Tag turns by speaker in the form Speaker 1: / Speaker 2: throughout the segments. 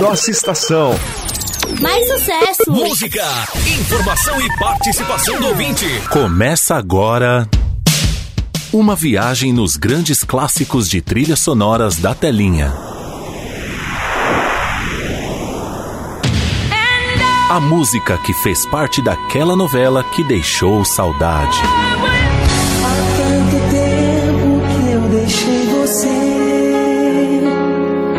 Speaker 1: Nossa estação.
Speaker 2: Mais sucesso!
Speaker 3: Música, informação e participação do ouvinte.
Speaker 4: Começa agora. Uma viagem nos grandes clássicos de trilhas sonoras da telinha. A música que fez parte daquela novela que deixou saudade.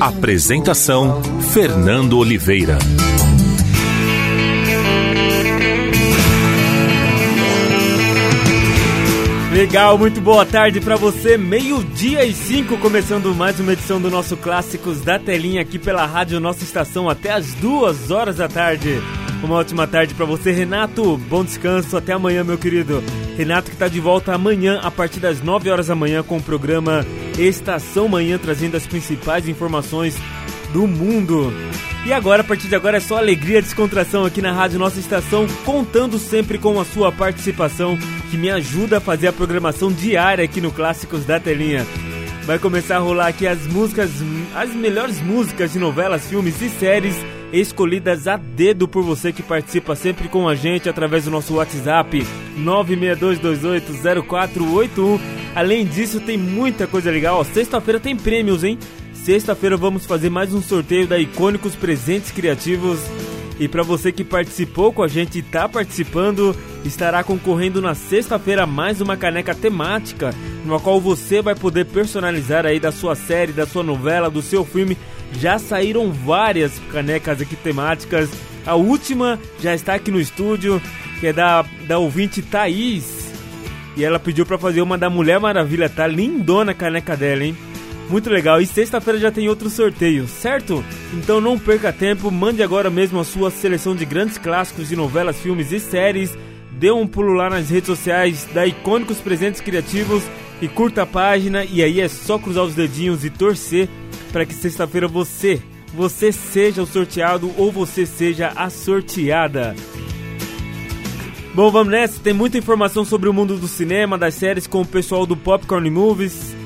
Speaker 4: Apresentação: Fernando Oliveira.
Speaker 5: Legal, muito boa tarde para você. Meio-dia e cinco, começando mais uma edição do nosso Clássicos da Telinha aqui pela Rádio Nossa Estação até as duas horas da tarde. Uma ótima tarde para você, Renato. Bom descanso, até amanhã, meu querido. Renato que está de volta amanhã a partir das 9 horas da manhã com o programa Estação Manhã trazendo as principais informações do mundo. E agora, a partir de agora, é só alegria e descontração aqui na Rádio Nossa Estação, contando sempre com a sua participação, que me ajuda a fazer a programação diária aqui no Clássicos da Telinha. Vai começar a rolar aqui as músicas, as melhores músicas de novelas, filmes e séries escolhidas a dedo por você que participa sempre com a gente através do nosso WhatsApp 962280481. Além disso, tem muita coisa legal. Sexta-feira tem prêmios, hein? Sexta-feira vamos fazer mais um sorteio da Icônicos Presentes Criativos. E para você que participou com a gente e está participando, estará concorrendo na sexta-feira mais uma caneca temática, na qual você vai poder personalizar aí da sua série, da sua novela, do seu filme. Já saíram várias canecas aqui temáticas. A última já está aqui no estúdio, que é da, da ouvinte Thaís. E ela pediu para fazer uma da Mulher Maravilha, tá lindona a caneca dela, hein? Muito legal. E sexta-feira já tem outro sorteio, certo? Então não perca tempo, mande agora mesmo a sua seleção de grandes clássicos de novelas, filmes e séries. Dê um pulo lá nas redes sociais da Icônicos Presentes Criativos e curta a página. E aí é só cruzar os dedinhos e torcer para que sexta-feira você, você seja o sorteado ou você seja a sorteada. Bom, vamos nessa. Tem muita informação sobre o mundo do cinema, das séries com o pessoal do Popcorn Movies.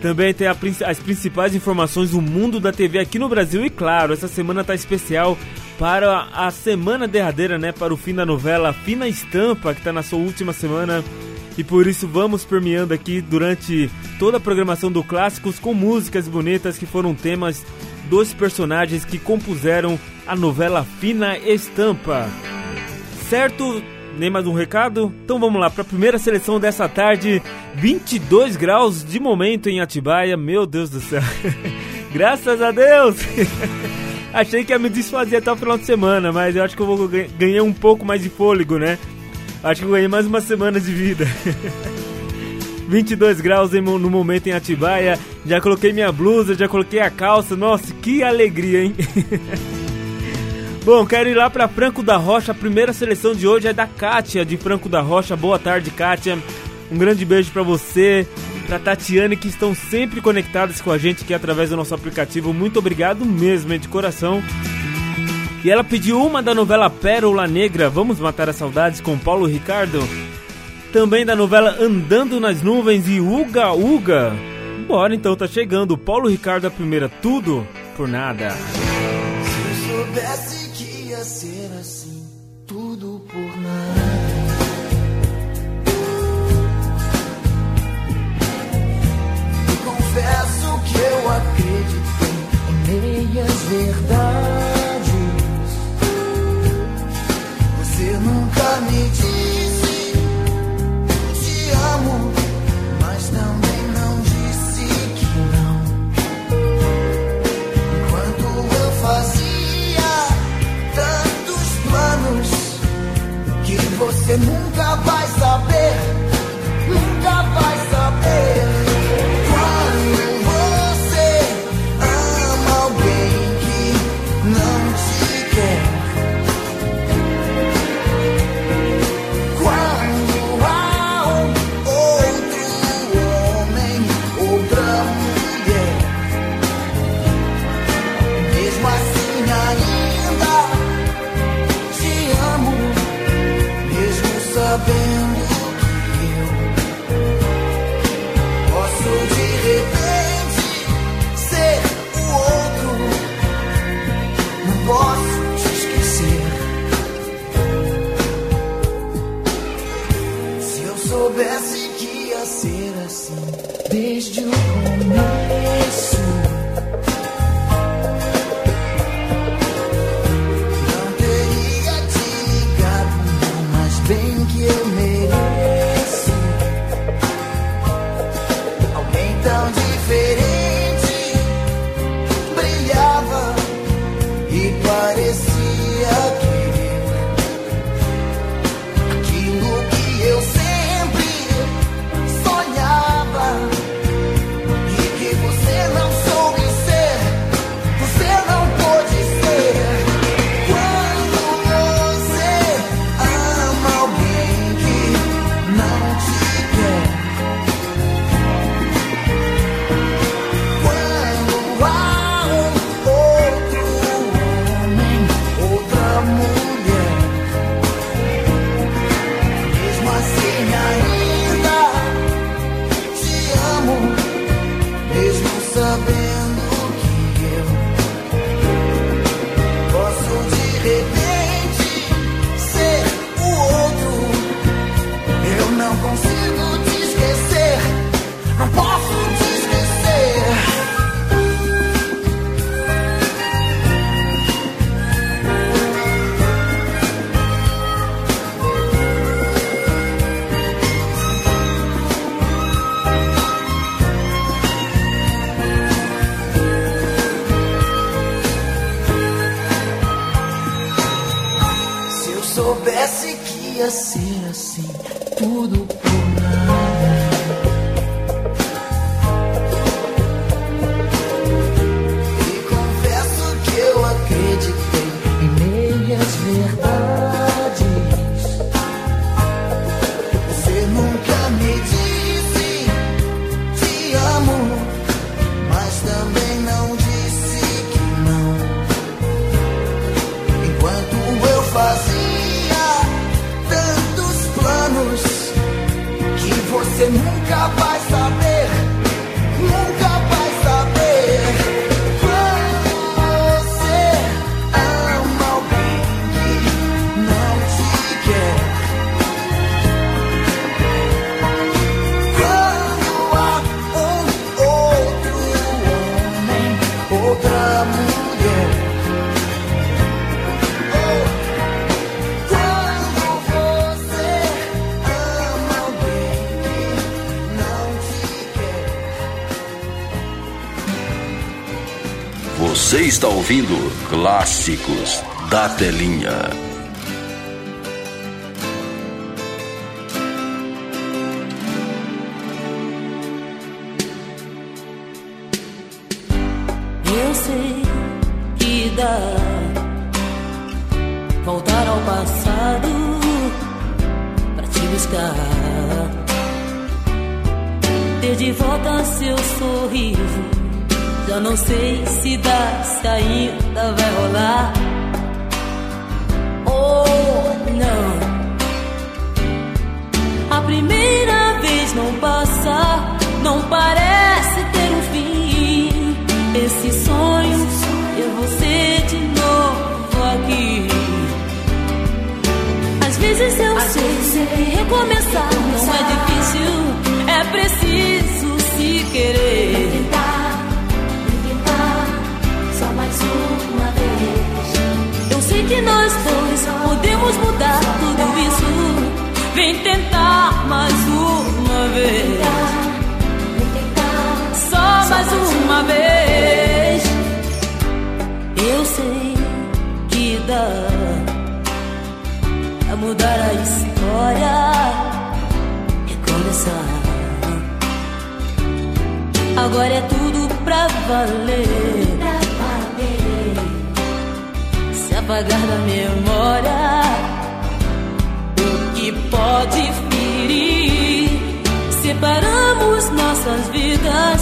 Speaker 5: Também tem a, as principais informações do mundo da TV aqui no Brasil e claro, essa semana tá especial para a semana derradeira, né, para o fim da novela Fina Estampa, que está na sua última semana. E por isso vamos permeando aqui durante toda a programação do Clássicos com músicas bonitas que foram temas dos personagens que compuseram a novela Fina Estampa. Certo? Nem mais um recado? Então vamos lá para a primeira seleção dessa tarde. 22 graus de momento em Atibaia. Meu Deus do céu. Graças a Deus. Achei que ia me desfazer até o final de semana, mas eu acho que eu vou ganhar um pouco mais de fôlego, né? Acho que eu ganhei mais uma semana de vida. 22 graus no momento em Atibaia. Já coloquei minha blusa, já coloquei a calça. Nossa, que alegria, hein? Bom, quero ir lá para Franco da Rocha. A primeira seleção de hoje é da Kátia, de Franco da Rocha. Boa tarde, Kátia. Um grande beijo para você, para Tatiane, que estão sempre conectadas com a gente aqui através do nosso aplicativo. Muito obrigado mesmo, de coração. E ela pediu uma da novela Pérola Negra, Vamos Matar as Saudades, com Paulo Ricardo. Também da novela Andando nas Nuvens e Uga Uga. Bora então, tá chegando. Paulo Ricardo a primeira, tudo por nada.
Speaker 6: Se eu soubesse que ia ser assim, tudo por nada. Confesso que eu acreditei em meias verdades. Nunca me disse te amo, mas também não disse que não. Enquanto eu fazia tantos planos que você nunca vai saber, it.
Speaker 7: está ouvindo Clássicos da Telinha.
Speaker 1: separamos nossas vidas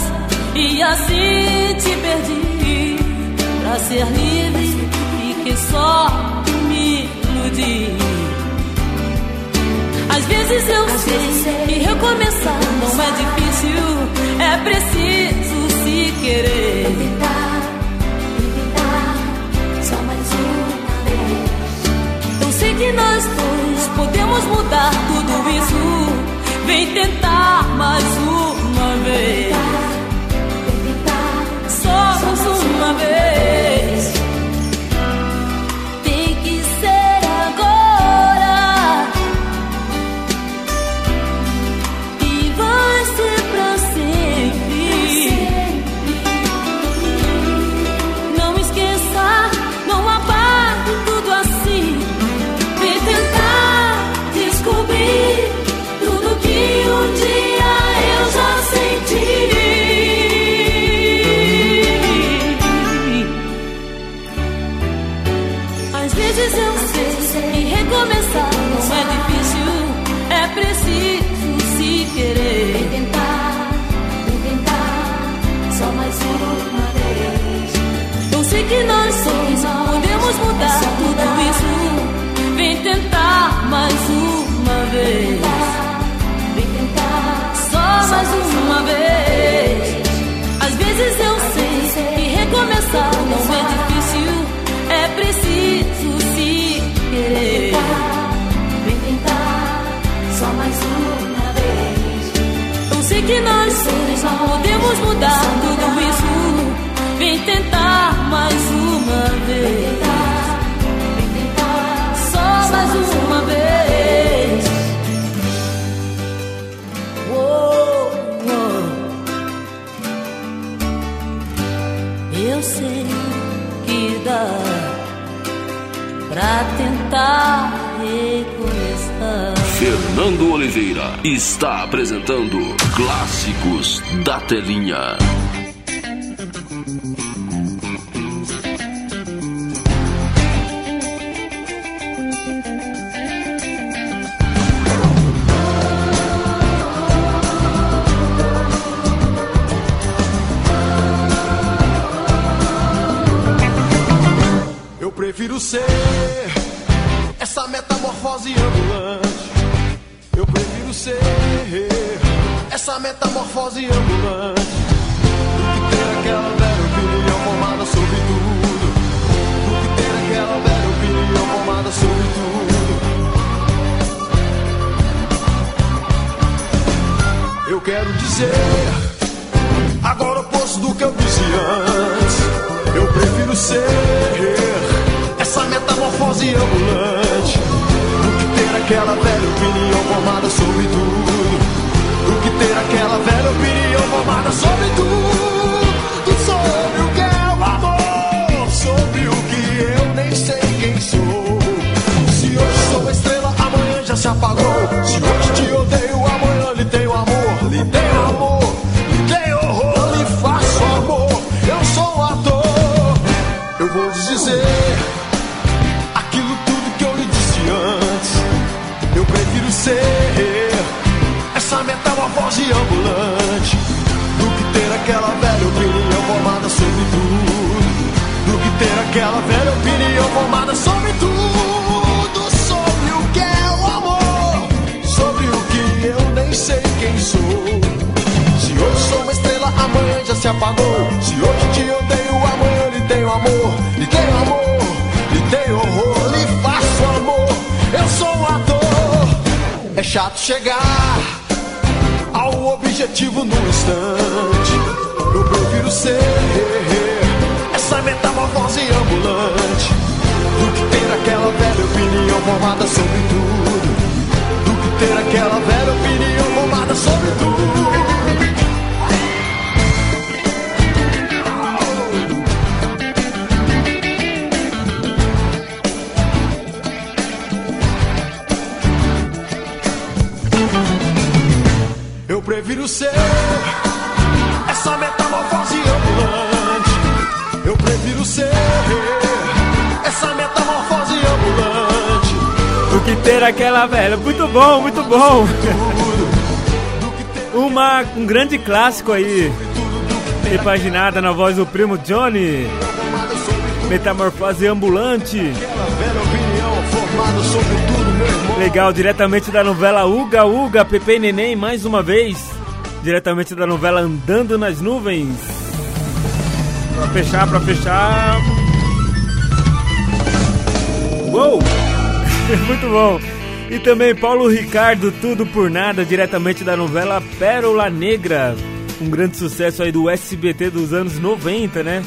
Speaker 1: e assim te perdi pra ser livre e que só me iludi. Às vezes eu Às sei vezes que recomeçar não é difícil, é preciso se querer. Evitar, evitar, só mais uma vez. Eu sei que nós dois podemos mudar tudo isso. Vem tentar mais uma vez. não é difícil, é preciso se querer. Vem tentar, só mais uma vez. Eu sei que nós podemos mudar tudo isso. Vem tentar mais uma vez. Tentar recomeçar.
Speaker 7: Fernando Oliveira está apresentando Clássicos da Telinha.
Speaker 8: Metamorfose ambulante aquela velha opinião formada sobre tudo, sobre o que é o amor, sobre o que eu nem sei quem sou. Se hoje sou uma estrela, amanhã já se apagou. Se hoje te odeio, amanhã lhe tenho amor, lhe tenho amor, lhe tenho horror, lhe faço amor. Eu sou um ator. É chato chegar ao objetivo no instante. Eu prefiro ser metamorfose ambulante do que ter aquela velha opinião formada sobre tudo. Do que ter aquela velha opinião formada sobre tudo. prefiro ser
Speaker 5: Ter aquela velha. Muito bom, muito bom. Uma, um grande clássico aí. Repaginada na voz do primo Johnny. Metamorfose ambulante. Legal, diretamente da novela Uga Uga, Pepe e Neném, mais uma vez. Diretamente da novela Andando nas Nuvens. Pra fechar, pra fechar. Uou! Muito bom. E também Paulo Ricardo, Tudo por Nada, diretamente da novela Pérola Negra. Um grande sucesso aí do SBT dos anos 90, né?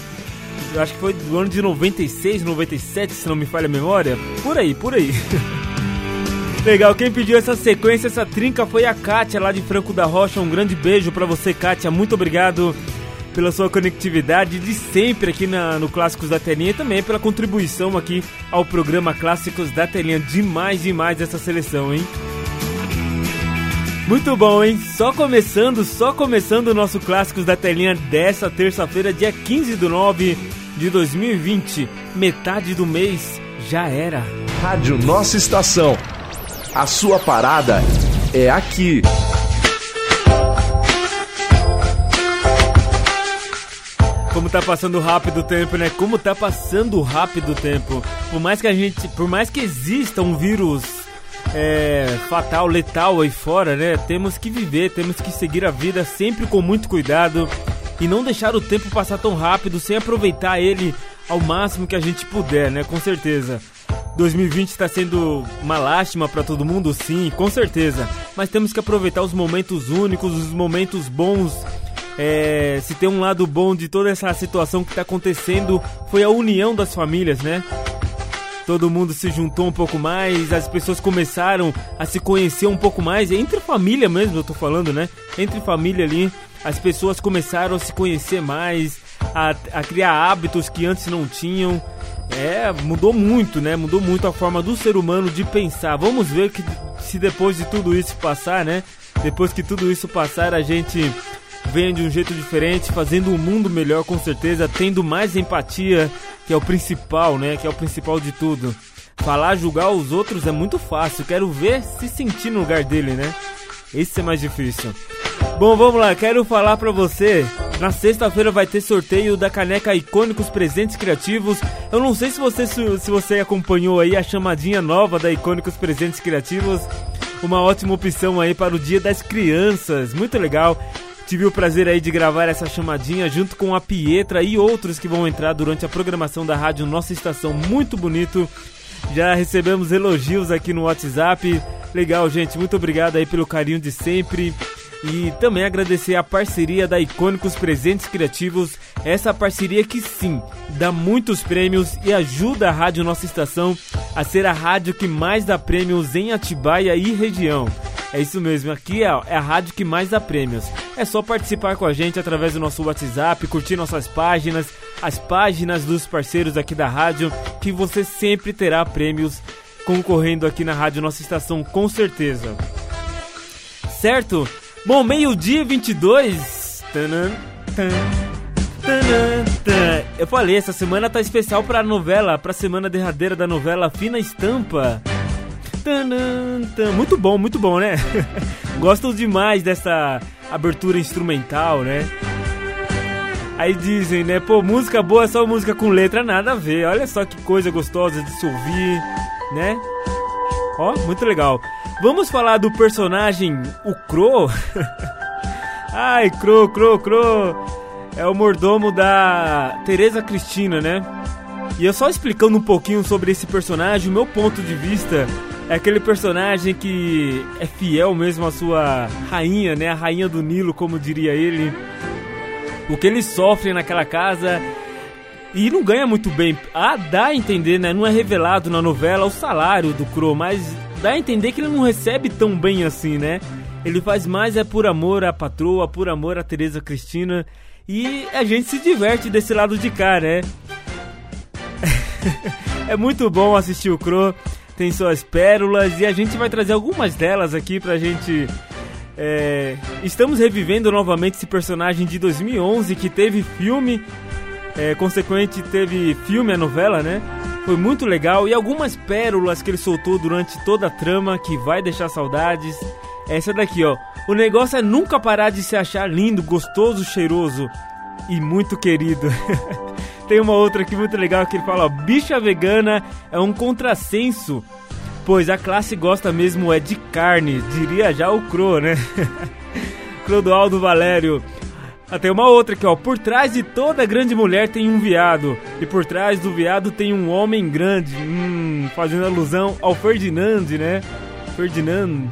Speaker 5: Eu acho que foi do ano de 96, 97, se não me falha a memória. Por aí, por aí. Legal, quem pediu essa sequência, essa trinca foi a Kátia lá de Franco da Rocha. Um grande beijo para você, Kátia. Muito obrigado pela sua conectividade de sempre aqui na, no Clássicos da Telinha e também pela contribuição aqui ao programa Clássicos da Telinha. Demais, demais essa seleção, hein? Muito bom, hein? Só começando, só começando o nosso Clássicos da Telinha dessa terça-feira, dia 15 de 9 de 2020. Metade do mês já era.
Speaker 9: Rádio Nossa Estação a sua parada é aqui.
Speaker 5: Tá passando rápido o tempo, né? Como tá passando rápido o tempo. Por mais que a gente, por mais que exista um vírus é, fatal, letal aí fora, né? Temos que viver, temos que seguir a vida sempre com muito cuidado e não deixar o tempo passar tão rápido sem aproveitar ele ao máximo que a gente puder, né? Com certeza. 2020 está sendo uma lástima para todo mundo, sim, com certeza. Mas temos que aproveitar os momentos únicos, os momentos bons. É, se tem um lado bom de toda essa situação que está acontecendo, foi a união das famílias, né? Todo mundo se juntou um pouco mais, as pessoas começaram a se conhecer um pouco mais, entre família mesmo, eu tô falando, né? Entre família ali, as pessoas começaram a se conhecer mais, a, a criar hábitos que antes não tinham. É, mudou muito, né? Mudou muito a forma do ser humano de pensar. Vamos ver que se depois de tudo isso passar, né? Depois que tudo isso passar, a gente venha de um jeito diferente, fazendo um mundo melhor com certeza, tendo mais empatia, que é o principal, né? Que é o principal de tudo. Falar, julgar os outros é muito fácil. Quero ver se sentir no lugar dele, né? Esse é mais difícil. Bom, vamos lá, quero falar pra você. Na sexta-feira vai ter sorteio da caneca Icônicos Presentes Criativos. Eu não sei se você se você acompanhou aí a chamadinha nova da Icônicos Presentes Criativos. Uma ótima opção aí para o Dia das Crianças. Muito legal. Tive o prazer aí de gravar essa chamadinha junto com a Pietra e outros que vão entrar durante a programação da rádio Nossa Estação. Muito bonito. Já recebemos elogios aqui no WhatsApp. Legal, gente. Muito obrigado aí pelo carinho de sempre. E também agradecer a parceria da Icônicos Presentes Criativos, essa parceria que sim, dá muitos prêmios e ajuda a Rádio Nossa Estação a ser a rádio que mais dá prêmios em Atibaia e região. É isso mesmo, aqui é, é a rádio que mais dá prêmios. É só participar com a gente através do nosso WhatsApp, curtir nossas páginas, as páginas dos parceiros aqui da rádio, que você sempre terá prêmios concorrendo aqui na Rádio Nossa Estação, com certeza. Certo? Bom, meio-dia 22. Tanan, tan, tanan, tan. Eu falei, essa semana tá especial pra novela, pra semana derradeira da novela Fina Estampa. Muito bom, muito bom, né? Gosto demais dessa abertura instrumental, né? Aí dizem, né? Pô, música boa é só música com letra, nada a ver. Olha só que coisa gostosa de se ouvir, né? Ó, muito legal. Vamos falar do personagem, o Cro. Ai, Cro, Cro, Cro. É o mordomo da Teresa Cristina, né? E eu só explicando um pouquinho sobre esse personagem, o meu ponto de vista é aquele personagem que é fiel mesmo à sua rainha, né? A rainha do Nilo, como diria ele. O que ele sofre naquela casa e não ganha muito bem. Ah, dá a entender, né? Não é revelado na novela o salário do Crow, mas dá a entender que ele não recebe tão bem assim, né? Ele faz mais é por amor à patroa, por amor a Teresa Cristina. E a gente se diverte desse lado de cá, né? é muito bom assistir o Crow, tem suas pérolas e a gente vai trazer algumas delas aqui pra gente. É... Estamos revivendo novamente esse personagem de 2011 que teve filme, é, consequente teve filme, a novela, né? Foi muito legal e algumas pérolas que ele soltou durante toda a trama que vai deixar saudades. Essa daqui, ó. O negócio é nunca parar de se achar lindo, gostoso, cheiroso e muito querido. Tem uma outra aqui muito legal que ele fala: ó, bicha vegana é um contrassenso, pois a classe gosta mesmo é de carne, diria já o Cro, né? Clodoaldo Valério. Ah, tem uma outra aqui, ó. Por trás de toda grande mulher tem um viado. E por trás do viado tem um homem grande. Hum, fazendo alusão ao Ferdinand, né? Ferdinand.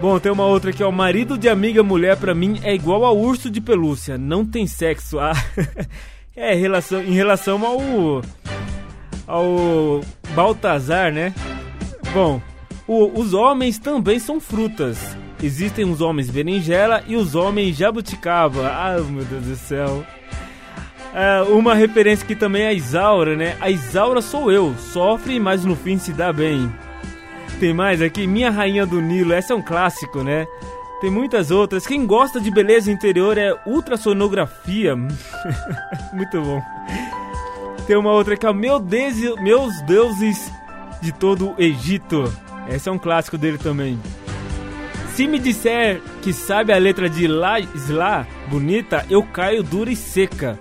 Speaker 5: Bom, tem uma outra aqui, ó. Marido de amiga mulher pra mim é igual ao urso de pelúcia. Não tem sexo. Ah, é, em relação, em relação ao. ao. Baltazar, né? Bom, o, os homens também são frutas. Existem os homens berinjela e os homens jabuticaba. Ah, meu Deus do céu. É, uma referência que também é a Isaura, né? A Isaura sou eu, sofre, mas no fim se dá bem. Tem mais aqui, Minha Rainha do Nilo, essa é um clássico, né? Tem muitas outras. Quem gosta de beleza interior é ultrassonografia. Muito bom. Tem uma outra aqui, ó, Meu Deus, Meus Deuses de todo o Egito. Esse é um clássico dele também. Se me disser que sabe a letra de La Isla bonita, eu caio dura e seca.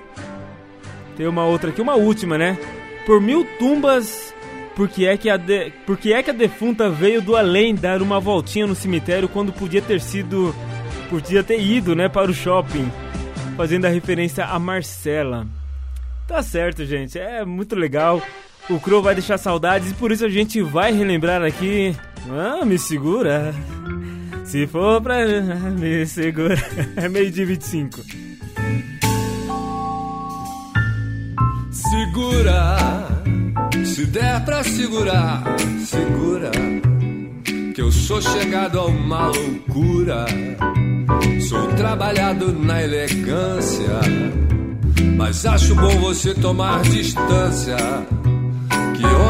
Speaker 5: Tem uma outra aqui, uma última, né? Por mil tumbas, porque é que a de... porque é que a defunta veio do além dar uma voltinha no cemitério quando podia ter sido podia ter ido, né, para o shopping, fazendo a referência a Marcela. Tá certo, gente. É muito legal. O Crow vai deixar saudades e por isso a gente vai relembrar aqui. Ah, me segura. Se for pra me segura, é meio de 25.
Speaker 10: Segura, se der pra segurar, segura. Que eu sou chegado a uma loucura. Sou trabalhado na elegância. Mas acho bom você tomar distância.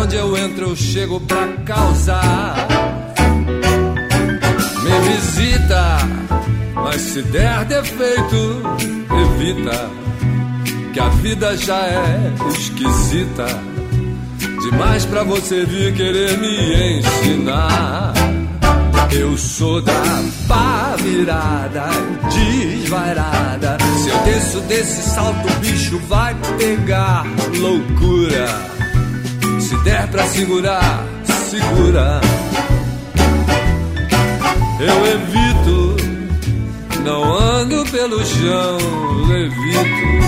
Speaker 10: onde eu entro eu chego pra causar. Me visita, mas se der defeito, evita. Que a vida já é esquisita. Demais pra você vir querer me ensinar. Eu sou da pá virada, desvairada. Se eu desço desse salto, o bicho vai pegar loucura. Se der pra segurar, segura. Eu evito, não ando pelo chão, levito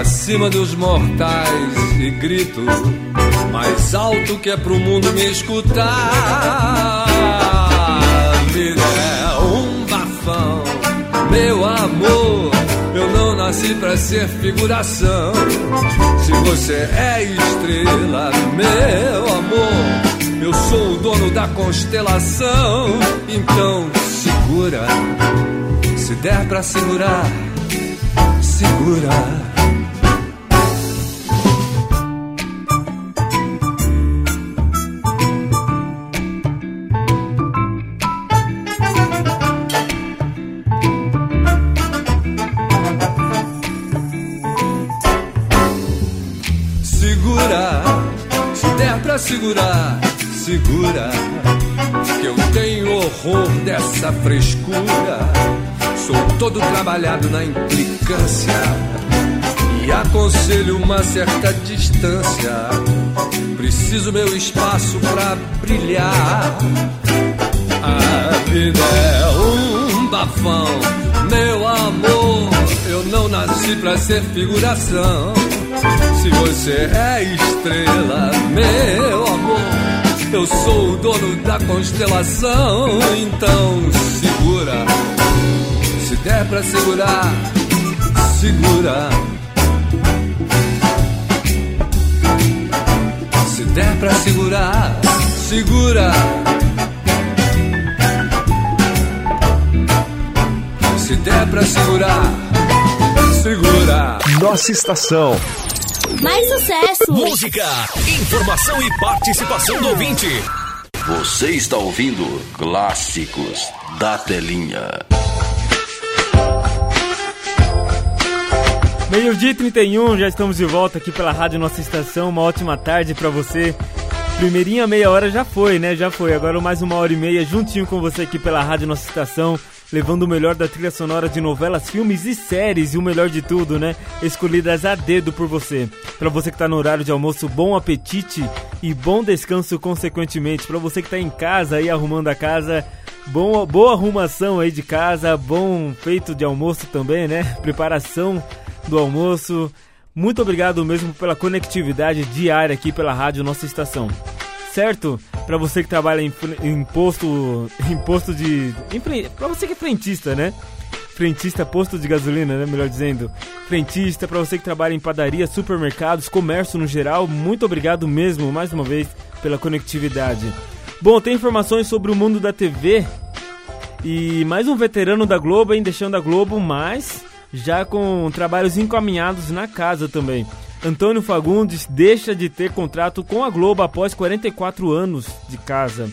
Speaker 10: acima dos mortais e grito mais alto que é pro mundo me escutar. Vida é um bafão, meu amor. Eu não nasci pra ser figuração. Se você é estrela, meu amor, eu sou o dono da constelação. Então segura, se der pra segurar, segura. Segurar, segura, que eu tenho horror dessa frescura. Sou todo trabalhado na implicância e aconselho uma certa distância. Preciso meu espaço pra brilhar. A vida é um bafão, meu amor. Eu não nasci pra ser figuração. Se você é estrela, meu amor, eu sou o dono da constelação. Então segura, se der pra segurar, segura. Se der pra segurar, segura. Se der pra segurar, segura.
Speaker 3: Nossa estação.
Speaker 2: Mais sucesso!
Speaker 3: Música, informação e participação do ouvinte.
Speaker 1: Você está ouvindo Clássicos da Telinha.
Speaker 5: Meio-dia e 31, já estamos de volta aqui pela Rádio Nossa Estação. Uma ótima tarde para você. Primeirinha meia hora já foi, né? Já foi. Agora mais uma hora e meia juntinho com você aqui pela Rádio Nossa Estação levando o melhor da trilha sonora de novelas, filmes e séries e o melhor de tudo, né? Escolhidas a dedo por você. Para você que tá no horário de almoço, bom apetite e bom descanso consequentemente. Para você que tá em casa aí arrumando a casa, bom, boa arrumação aí de casa, bom feito de almoço também, né? Preparação do almoço. Muito obrigado mesmo pela conectividade diária aqui pela rádio Nossa Estação certo? Para você que trabalha em, em posto, posto de, para você que é frentista, né? Frentista, posto de gasolina, né? Melhor dizendo. Frentista, para você que trabalha em padaria, supermercados, comércio no geral, muito obrigado mesmo, mais uma vez, pela conectividade. Bom, tem informações sobre o mundo da TV. E mais um veterano da Globo, hein? Deixando a Globo, mas já com trabalhos encaminhados na casa também. Antônio Fagundes deixa de ter contrato com a Globo após 44 anos de casa.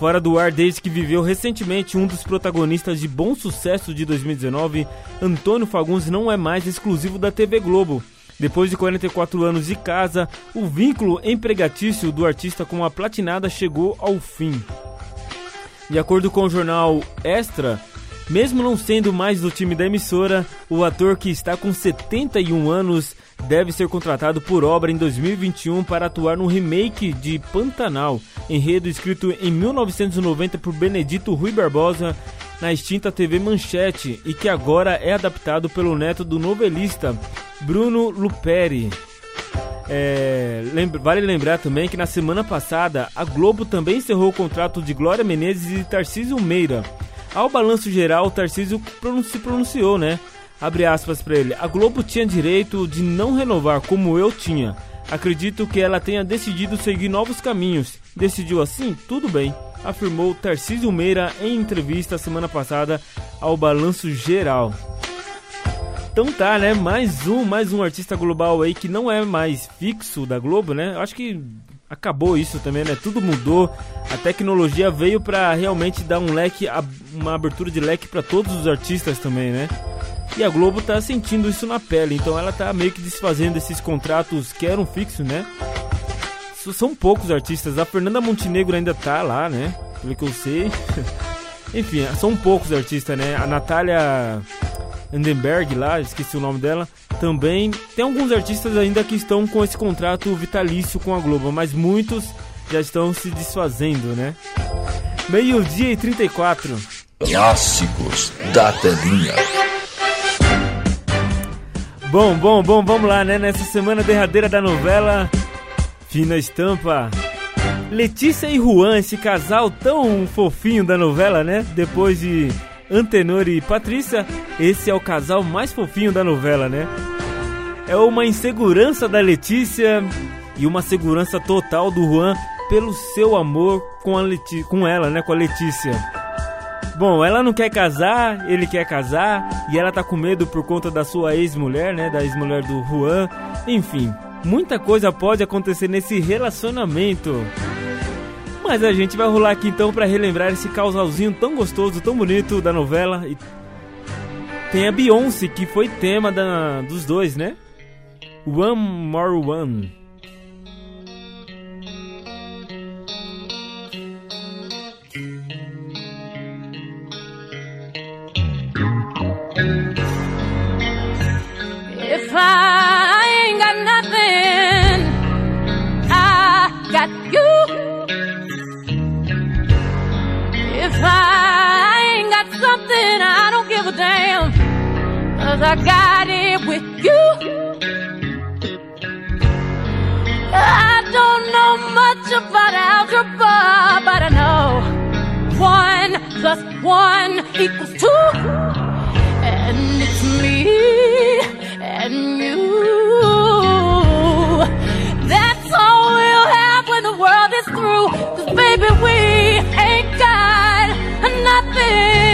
Speaker 5: Fora do ar desde que viveu recentemente um dos protagonistas de Bom Sucesso de 2019, Antônio Fagundes não é mais exclusivo da TV Globo. Depois de 44 anos de casa, o vínculo empregatício do artista com a platinada chegou ao fim. De acordo com o jornal Extra, mesmo não sendo mais do time da emissora, o ator que está com 71 anos deve ser contratado por obra em 2021 para atuar no remake de Pantanal, enredo escrito em 1990 por Benedito Rui Barbosa na extinta TV Manchete e que agora é adaptado pelo neto do novelista Bruno Luperi. É, lembra, vale lembrar também que na semana passada a Globo também encerrou o contrato de Glória Menezes e Tarcísio Meira. Ao balanço geral, o Tarcísio se pronunciou, né? Abre aspas para ele. A Globo tinha direito de não renovar como eu tinha. Acredito que ela tenha decidido seguir novos caminhos. Decidiu assim? Tudo bem, afirmou Tarcísio Meira em entrevista semana passada ao Balanço Geral. Então tá, né? Mais um, mais um artista global aí que não é mais fixo da Globo, né? Acho que acabou isso também, né? Tudo mudou. A tecnologia veio para realmente dar um leque, uma abertura de leque para todos os artistas também, né? E a Globo tá sentindo isso na pele, então ela tá meio que desfazendo esses contratos que eram fixos, né? São poucos artistas. A Fernanda Montenegro ainda tá lá, né? Pelo que eu sei. Enfim, são poucos artistas, né? A Natália Andenberg lá, esqueci o nome dela, também. Tem alguns artistas ainda que estão com esse contrato vitalício com a Globo, mas muitos já estão se desfazendo, né? Meio-dia e 34.
Speaker 1: Clássicos da telinha.
Speaker 5: Bom, bom, bom, vamos lá, né? Nessa semana derradeira da novela Fina Estampa. Letícia e Juan, esse casal tão fofinho da novela, né? Depois de Antenor e Patrícia, esse é o casal mais fofinho da novela, né? É uma insegurança da Letícia e uma segurança total do Juan pelo seu amor com, a Leti com ela, né? Com a Letícia. Bom, ela não quer casar, ele quer casar e ela tá com medo por conta da sua ex-mulher, né? Da ex-mulher do Juan. Enfim, muita coisa pode acontecer nesse relacionamento. Mas a gente vai rolar aqui então para relembrar esse casalzinho tão gostoso, tão bonito da novela. E tem a Beyoncé, que foi tema da, dos dois, né? One More One.
Speaker 11: If I ain't got nothing, I got you. If I ain't got something, I don't give a damn. Cause I got it with you. I don't know much about algebra, but I know one plus one equals two. And it's me and you. That's all we'll have when the world is through. Cause baby, we ain't got nothing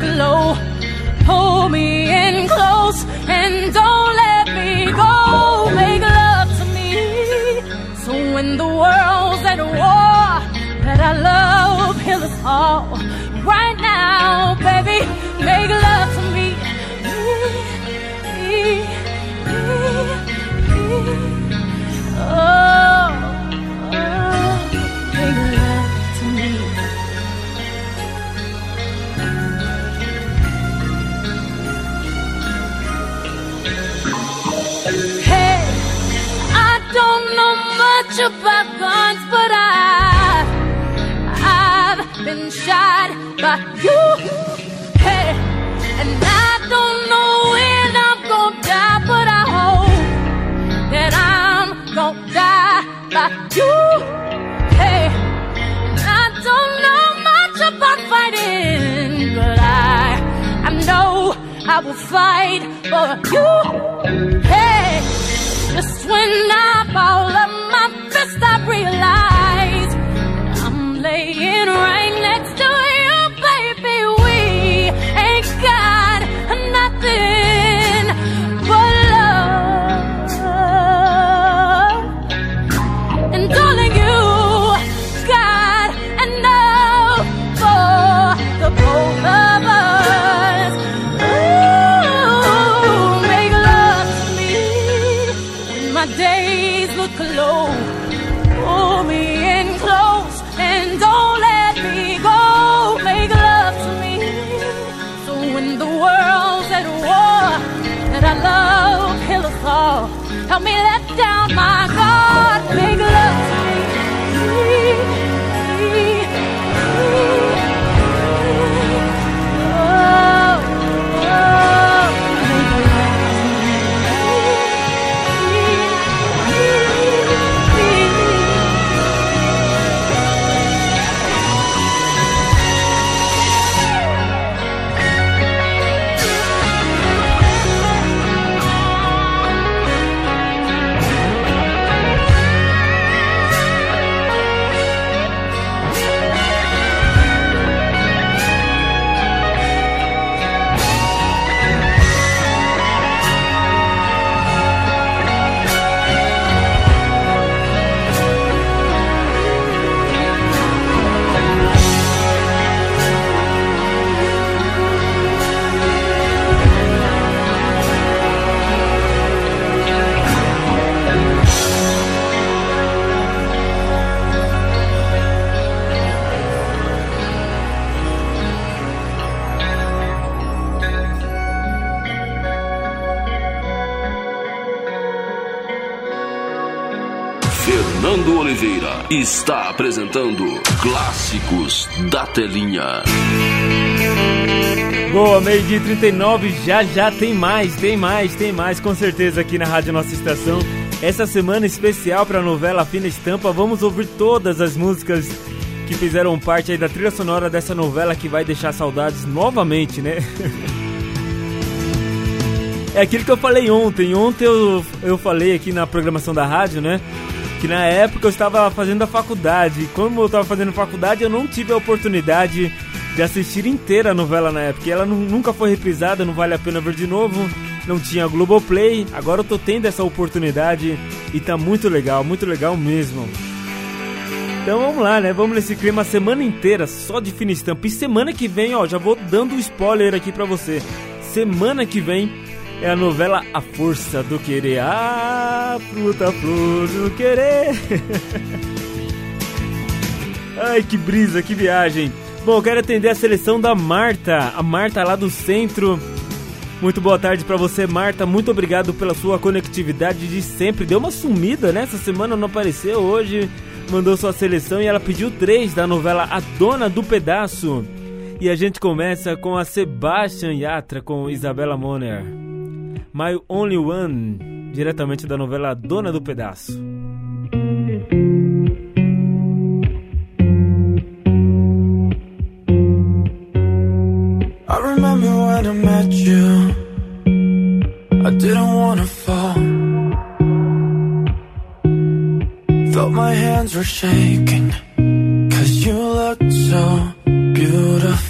Speaker 11: days look low. Pull me in close and don't let me go. Make love to me. So when the world's at war, that I love heal us all. Right now, baby, make love you. Hey, and I don't know when I'm gonna die, but I hope that I'm gonna die by you. Hey, and I don't know much about fighting, but I, I know I will fight for you. Hey, just when I fall up my fist, I realize
Speaker 1: está apresentando Clássicos da Telinha.
Speaker 5: Boa, meio-dia 39, já já tem mais, tem mais, tem mais, com certeza aqui na Rádio Nossa Estação. Essa semana especial para a novela Fina Estampa, vamos ouvir todas as músicas que fizeram parte da trilha sonora dessa novela que vai deixar saudades novamente, né? É aquilo que eu falei ontem. Ontem eu, eu falei aqui na programação da rádio, né? Que na época eu estava fazendo a faculdade. E como eu estava fazendo faculdade, eu não tive a oportunidade de assistir inteira a novela na época. Ela nunca foi reprisada, não vale a pena ver de novo. Não tinha Globoplay. Agora eu tô tendo essa oportunidade e tá muito legal, muito legal mesmo. Então vamos lá, né? Vamos nesse clima a semana inteira só de fina estampa. E semana que vem, ó, já vou dando um spoiler aqui pra você. Semana que vem é a novela A Força do Querer. Ah, fruta, flor do querer. Ai, que brisa, que viagem. Bom, quero atender a seleção da Marta, a Marta lá do centro. Muito boa tarde para você, Marta. Muito obrigado pela sua conectividade de sempre. Deu uma sumida, né? Essa semana não apareceu. Hoje mandou sua seleção e ela pediu três da novela A Dona do Pedaço. E a gente começa com a Sebastian Yatra com Isabela Moner. My Only One, diretamente da novela Dona do Pedaço.
Speaker 12: I remember when I met you. I didn't wanna fall. Felt my hands were shaking Cause you looked so beautiful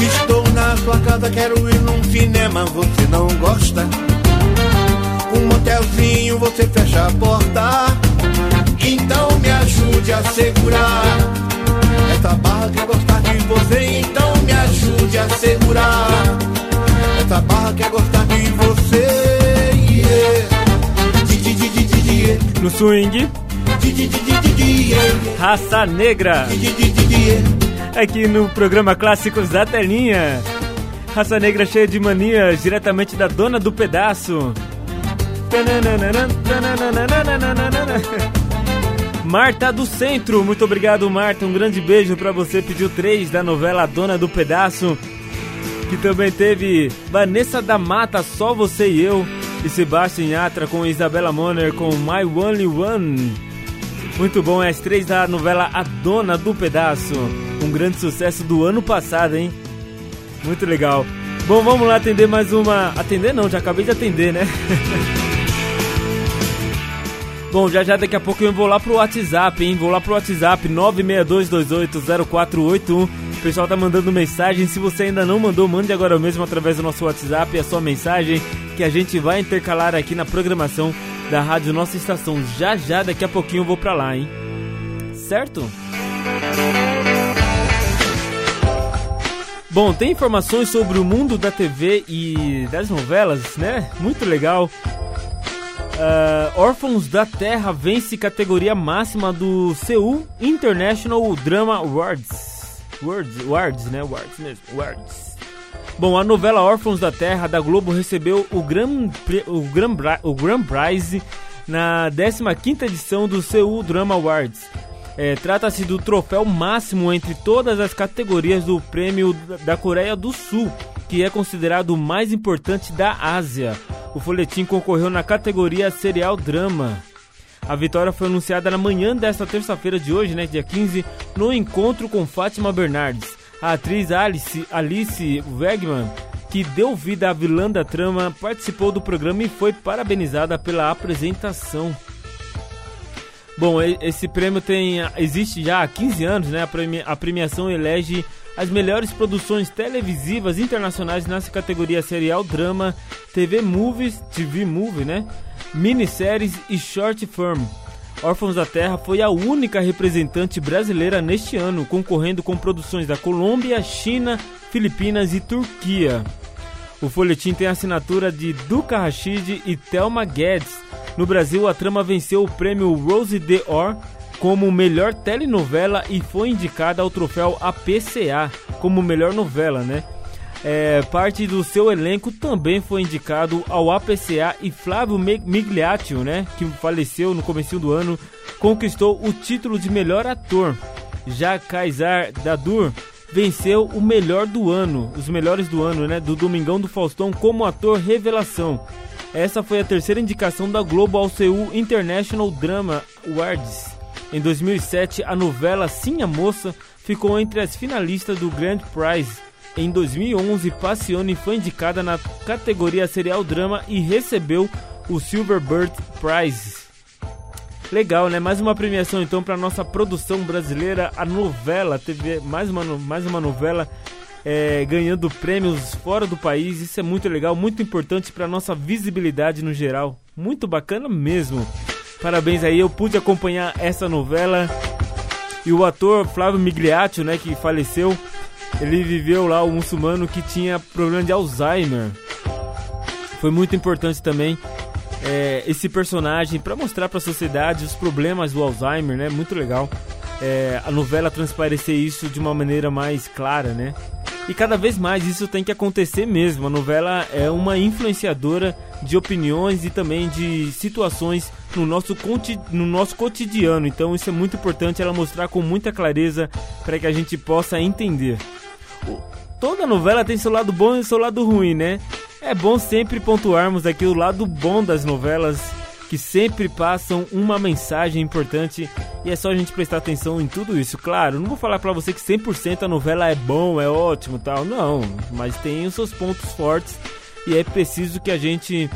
Speaker 13: Estou na sua casa, quero ir num cinema, você não gosta? Um hotelzinho, você fecha a porta. Então me ajude a segurar essa barra que gostar de você. Então me
Speaker 12: ajude a segurar
Speaker 1: essa barra que
Speaker 14: gostar de
Speaker 1: você. No swing
Speaker 5: Negra. Aqui no programa Clássicos da Telinha. Raça Negra cheia de manias, diretamente da dona do pedaço. Marta do Centro, muito obrigado Marta, um grande beijo para você. Pediu três da novela Dona do Pedaço, que também teve Vanessa da Mata, Só Você e Eu, e Sebastian Yatra com Isabela Moner com My Only One. Muito bom, as três da novela A Dona do Pedaço. Um grande sucesso do ano passado, hein? Muito legal. Bom, vamos lá atender mais uma. Atender não, já acabei de atender, né? Bom, já já daqui a pouco eu vou lá pro WhatsApp, hein? Vou lá pro WhatsApp 962280481. O pessoal tá mandando mensagem. Se você ainda não mandou, mande agora mesmo através do nosso WhatsApp a sua mensagem que a gente vai intercalar aqui na programação da rádio Nossa Estação. Já já, daqui a pouquinho eu vou pra lá, hein? Certo? Bom, tem informações sobre o mundo da TV e das novelas, né? Muito legal. Uh, Órfãos da Terra vence categoria máxima do Seul International Drama Awards. Awards, Awards, né? Awards mesmo. Awards. Bom, a novela Órfãos da Terra da Globo recebeu o Grand, o Grand, o Grand Prize na 15ª edição do Seoul Drama Awards. É, Trata-se do troféu máximo entre todas as categorias do prêmio da Coreia do Sul, que é considerado o mais importante da Ásia. O folhetim concorreu na categoria Serial Drama. A vitória foi anunciada na manhã desta terça-feira de hoje, né, dia 15, no encontro com Fátima Bernardes. A atriz Alice, Alice Wegman, que deu vida à vilã da trama, participou do programa e foi parabenizada pela apresentação. Bom, esse prêmio tem existe já há 15 anos, né? A premiação elege as melhores produções televisivas internacionais nessa categoria serial, drama, TV movies, TV movie, né? Minisséries e short film. Órfãos da Terra foi a única representante brasileira neste ano, concorrendo com produções da Colômbia, China, Filipinas e Turquia. O folhetim tem a assinatura de Duca Rashid e Thelma Guedes. No Brasil, a trama venceu o prêmio Rose d'Or como melhor telenovela e foi indicada ao troféu APCA como melhor novela, né? É, parte do seu elenco também foi indicado ao APCA e Flávio Migliaccio, né, que faleceu no começo do ano, conquistou o título de melhor ator. Já Kaysar Dadur venceu o melhor do ano, os melhores do ano, né, do Domingão do Faustão como ator revelação. Essa foi a terceira indicação da Globo ao Seoul International Drama Awards. Em 2007, a novela Sim a Moça ficou entre as finalistas do Grand Prize. Em 2011, Passione foi indicada na categoria Serial Drama e recebeu o Silver Bird Prize. Legal, né? Mais uma premiação então para nossa produção brasileira, a novela TV, mais uma, mais uma novela é, ganhando prêmios fora do país. Isso é muito legal, muito importante para nossa visibilidade no geral. Muito bacana mesmo. Parabéns aí, eu pude acompanhar essa novela. E o ator Flávio Migliaccio, né, que faleceu, ele viveu lá o muçulmano que tinha problema de Alzheimer. Foi muito importante também é, esse personagem para mostrar para a sociedade os problemas do Alzheimer, né? Muito legal. É, a novela transparecer isso de uma maneira mais clara, né? E cada vez mais isso tem que acontecer mesmo. A novela é uma influenciadora de opiniões e também de situações no nosso, no nosso cotidiano. Então isso é muito importante ela mostrar com muita clareza para que a gente possa entender. Toda novela tem seu lado bom e seu lado ruim, né? É bom sempre pontuarmos aqui o lado bom das novelas, que sempre passam uma mensagem importante e é só a gente prestar atenção em tudo isso. Claro, não vou falar para você que 100% a novela é bom, é ótimo, tal, não, mas tem os seus pontos fortes e é preciso que a gente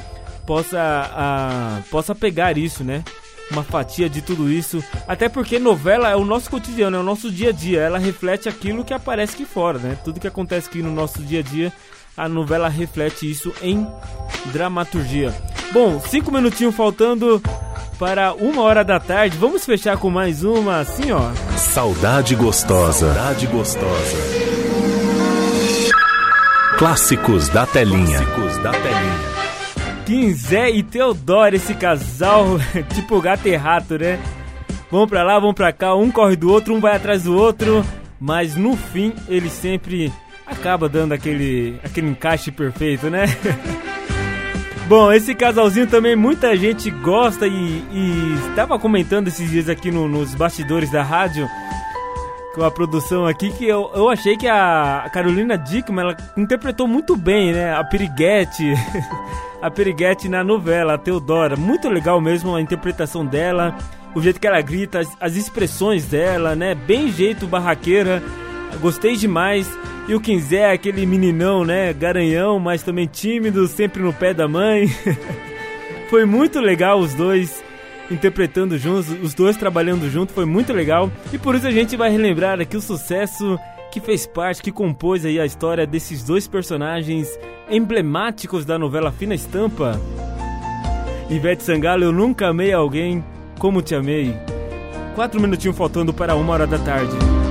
Speaker 5: possa a, possa pegar isso, né? Uma fatia de tudo isso, até porque novela é o nosso cotidiano, é o nosso dia a dia, ela reflete aquilo que aparece aqui fora, né? Tudo que acontece aqui no nosso dia a dia a novela reflete isso em dramaturgia. Bom, cinco minutinhos faltando para uma hora da tarde. Vamos fechar com mais uma, assim, ó.
Speaker 4: Saudade gostosa. Saudade gostosa. Clássicos da telinha. Clássicos da telinha.
Speaker 5: Quinzé e Teodoro, esse casal, tipo gato e rato, né? Vão pra lá, vão pra cá, um corre do outro, um vai atrás do outro, mas no fim eles sempre acaba dando aquele, aquele encaixe perfeito, né? Bom, esse casalzinho também muita gente gosta e estava comentando esses dias aqui no, nos bastidores da rádio com a produção aqui que eu, eu achei que a Carolina Dickman ela interpretou muito bem, né? A Piriguete, a Piriguete na novela, a Teodora. Muito legal mesmo a interpretação dela, o jeito que ela grita, as, as expressões dela, né? Bem jeito barraqueira. Gostei demais. E o Quinzé é aquele meninão, né? Garanhão, mas também tímido, sempre no pé da mãe. foi muito legal os dois interpretando juntos, os dois trabalhando junto, foi muito legal. E por isso a gente vai relembrar aqui o sucesso que fez parte, que compôs aí a história desses dois personagens emblemáticos da novela Fina Estampa. Ivete Sangalo, eu nunca amei alguém como te amei. Quatro minutinhos faltando para uma hora da tarde.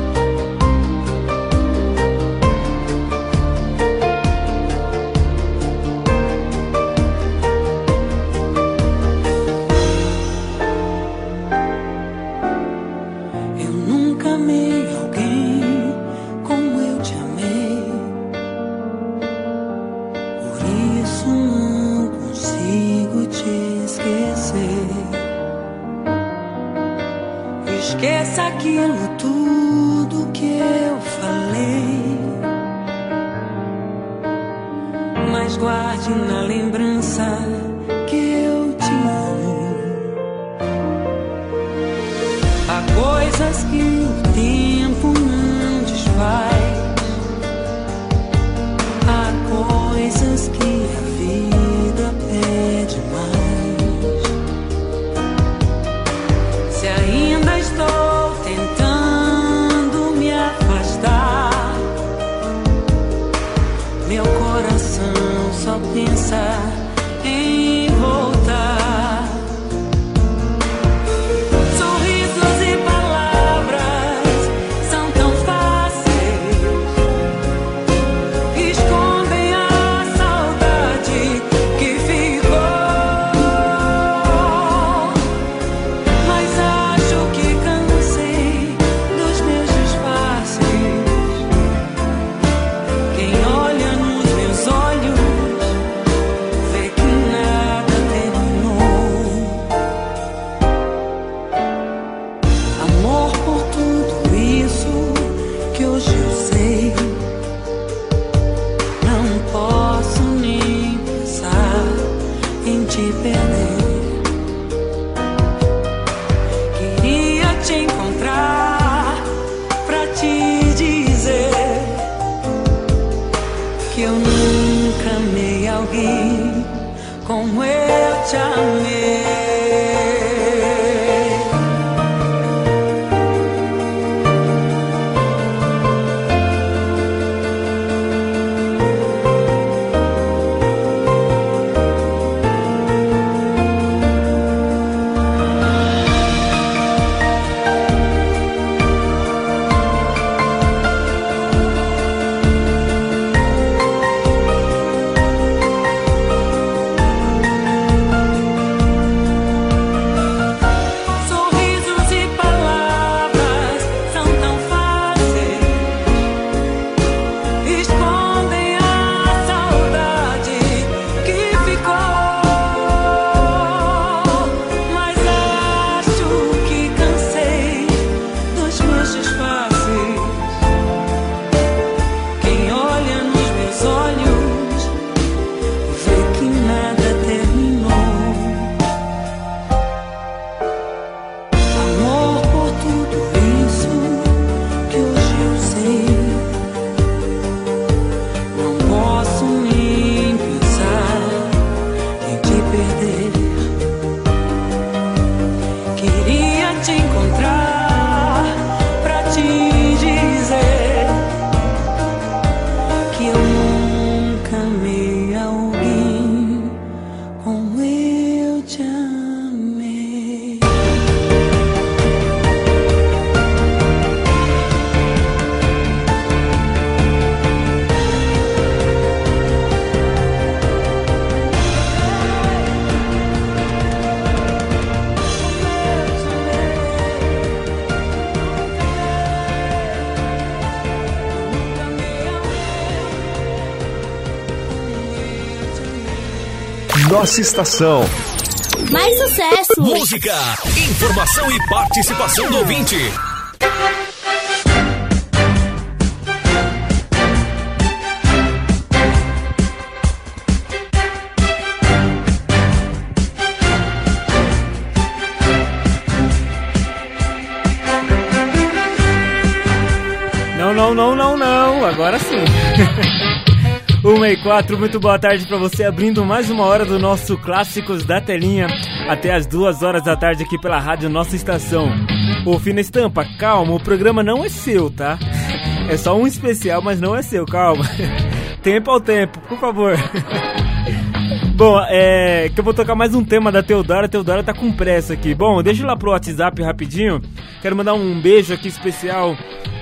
Speaker 4: Nossa estação.
Speaker 2: Mais sucesso!
Speaker 3: Música, informação e participação do ouvinte.
Speaker 5: Não, não, não, não, não. Agora sim. 1 e 4, muito boa tarde pra você, abrindo mais uma hora do nosso Clássicos da Telinha, até as duas horas da tarde aqui pela rádio Nossa Estação. Ô, Fina Estampa, calma, o programa não é seu, tá? É só um especial, mas não é seu, calma. Tempo ao tempo, por favor. Bom, é. Que eu vou tocar mais um tema da Teodora. A Teodora tá com pressa aqui. Bom, deixa eu ir lá pro WhatsApp rapidinho. Quero mandar um beijo aqui especial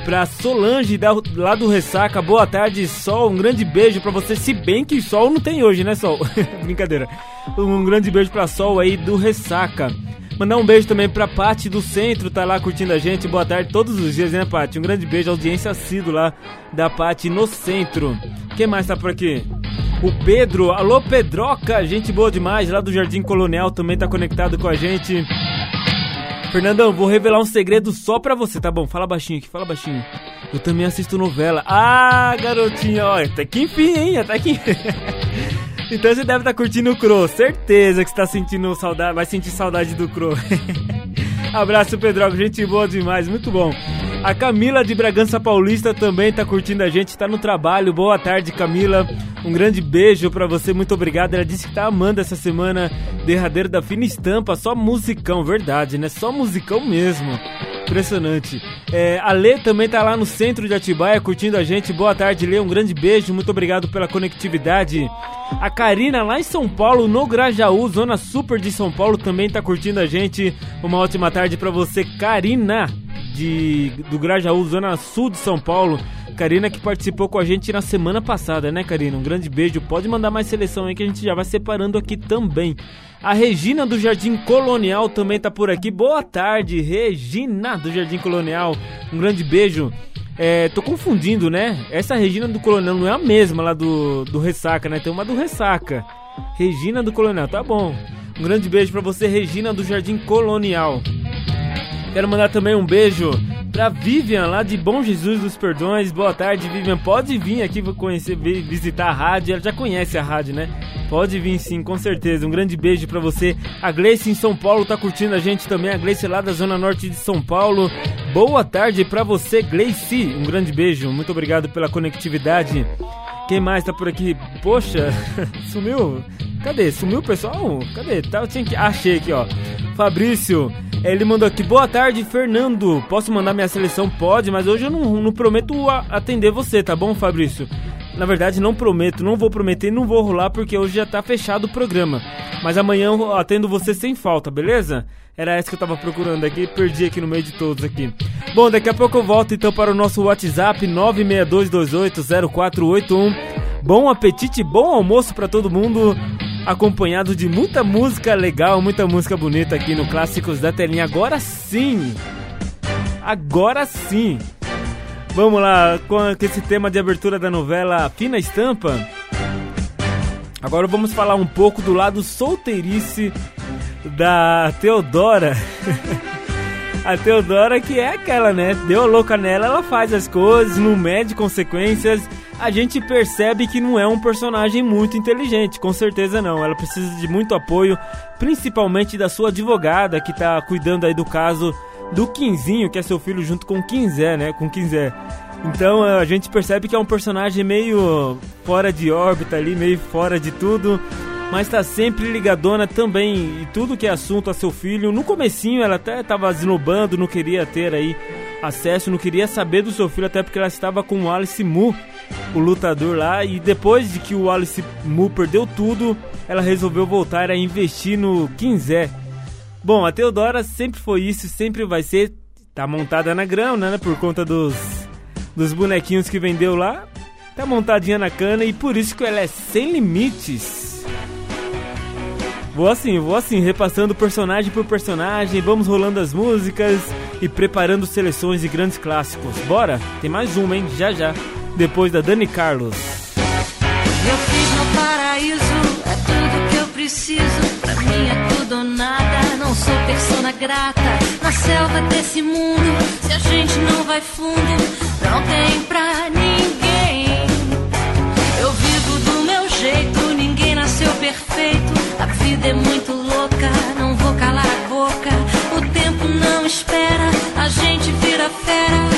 Speaker 5: pra Solange da- lá do Ressaca. Boa tarde, Sol. Um grande beijo pra você. Se bem que Sol não tem hoje, né, Sol? Brincadeira. Um grande beijo pra Sol aí do Ressaca. Mandar um beijo também pra Paty do Centro, tá lá curtindo a gente. Boa tarde todos os dias, né, Paty? Um grande beijo, audiência assíduo lá da Paty no Centro. Quem mais tá por aqui? O Pedro, alô Pedroca, gente boa demais, lá do Jardim Colonial também tá conectado com a gente. Fernandão, vou revelar um segredo só pra você, tá bom? Fala baixinho aqui, fala baixinho. Eu também assisto novela. Ah, garotinha, ó, até que enfim, hein? Até que Então você deve estar tá curtindo o Cro, certeza que está sentindo saudade, vai sentir saudade do Cro. Abraço, Pedro, gente boa demais, muito bom. A Camila de Bragança Paulista também tá curtindo a gente, tá no trabalho. Boa tarde, Camila. Um grande beijo para você, muito obrigado. Ela disse que tá amando essa semana derradeira da Fina Estampa, só musicão, verdade, né? Só musicão mesmo. Impressionante. É, a Lê também tá lá no centro de Atibaia curtindo a gente. Boa tarde, Lê. Um grande beijo, muito obrigado pela conectividade. A Karina lá em São Paulo, no Grajaú, zona super de São Paulo, também tá curtindo a gente. Uma ótima tarde para você, Karina de, do Grajaú, Zona Sul de São Paulo. Karina que participou com a gente na semana passada, né, Karina? Um grande beijo. Pode mandar mais seleção aí que a gente já vai separando aqui também. A Regina do Jardim Colonial também tá por aqui. Boa tarde, Regina do Jardim Colonial. Um grande beijo. É, tô confundindo, né? Essa Regina do Colonial não é a mesma lá do, do Ressaca, né? Tem uma do Ressaca. Regina do Colonial, tá bom. Um grande beijo para você, Regina do Jardim Colonial. Quero mandar também um beijo pra Vivian lá de Bom Jesus dos Perdões. Boa tarde, Vivian. Pode vir aqui conhecer, visitar a rádio. Ela já conhece a rádio, né? Pode vir sim, com certeza. Um grande beijo para você. A Gleice em São Paulo tá curtindo a gente também. A Gleice lá da Zona Norte de São Paulo. Boa tarde para você, Gleice. Um grande beijo. Muito obrigado pela conectividade. Quem mais tá por aqui? Poxa, sumiu. Cadê? Sumiu o pessoal? Cadê? Tá, eu tinha que... Achei aqui, ó. Fabrício, ele mandou aqui, boa tarde, Fernando. Posso mandar minha seleção? Pode, mas hoje eu não, não prometo atender você, tá bom, Fabrício? Na verdade, não prometo, não vou prometer, não vou rolar porque hoje já tá fechado o programa. Mas amanhã eu atendo você sem falta, beleza? Era essa que eu tava procurando aqui, perdi aqui no meio de todos aqui. Bom, daqui a pouco eu volto então para o nosso WhatsApp 962280481. Bom apetite, bom almoço para todo mundo acompanhado de muita música legal, muita música bonita aqui no Clássicos da Telinha. Agora sim! Agora sim! Vamos lá, com esse tema de abertura da novela Fina Estampa. Agora vamos falar um pouco do lado solteirice da Teodora. a Teodora que é aquela, né? Deu a louca nela, ela faz as coisas, não mede consequências a gente percebe que não é um personagem muito inteligente, com certeza não. Ela precisa de muito apoio, principalmente da sua advogada que tá cuidando aí do caso do Quinzinho, que é seu filho junto com Quinzé, né? Com Quinzé. Então a gente percebe que é um personagem meio fora de órbita ali, meio fora de tudo, mas tá sempre ligadona também e tudo que é assunto a seu filho. No comecinho ela até tava esnobando, não queria ter aí acesso, não queria saber do seu filho, até porque ela estava com o Alice Mu, o lutador lá, e depois de que o Alice Mu perdeu tudo, ela resolveu voltar a investir no Quinzé. Bom, a Teodora sempre foi isso, sempre vai ser, tá montada na grana, né, por conta dos, dos bonequinhos que vendeu lá, tá montadinha na cana e por isso que ela é sem limites. Vou assim, vou assim, repassando personagem por personagem, vamos rolando as músicas e preparando seleções de grandes clássicos. Bora? Tem mais uma, hein? Já já. Depois da Dani Carlos.
Speaker 1: Eu fiz no paraíso, é tudo que eu preciso. Pra mim é tudo ou nada, não sou persona grata. Na selva desse mundo, se a gente não vai fundo, não tem pra ninguém. Perfeito. A vida é muito louca, não vou calar a boca. O tempo não espera, a gente vira fera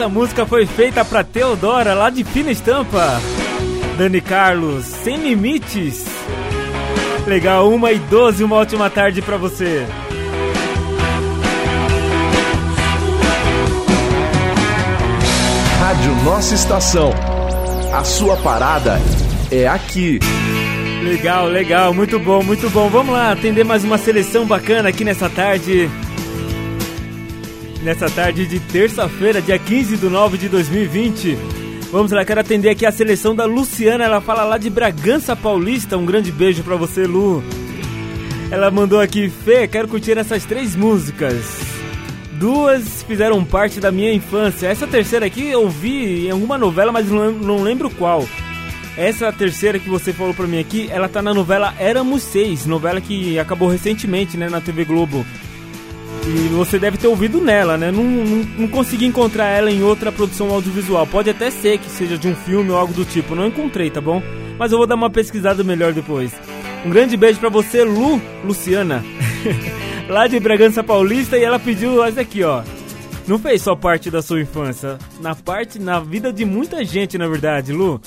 Speaker 5: Essa música foi feita pra Teodora, lá de Fina Estampa. Dani Carlos, Sem Limites. Legal, 1 e 12, uma ótima tarde pra você.
Speaker 9: Rádio Nossa Estação. A sua parada é aqui.
Speaker 5: Legal, legal, muito bom, muito bom. Vamos lá atender mais uma seleção bacana aqui nessa tarde. Nessa tarde de terça-feira, dia 15 de 9 de 2020. Vamos lá, quero atender aqui a seleção da Luciana. Ela fala lá de Bragança Paulista. Um grande beijo pra você, Lu. Ela mandou aqui, Fê, quero curtir essas três músicas. Duas fizeram parte da minha infância. Essa terceira aqui eu vi em alguma novela, mas não lembro qual. Essa terceira que você falou pra mim aqui, ela tá na novela Éramos Seis, novela que acabou recentemente, né, na TV Globo. E você deve ter ouvido nela, né? Não, não, não consegui encontrar ela em outra produção audiovisual. Pode até ser que seja de um filme ou algo do tipo. Não encontrei, tá bom? Mas eu vou dar uma pesquisada melhor depois. Um grande beijo pra você, Lu, Luciana. Lá de Bragança Paulista e ela pediu essa aqui, ó. Não fez só parte da sua infância, na parte, na vida de muita gente, na verdade, Lu.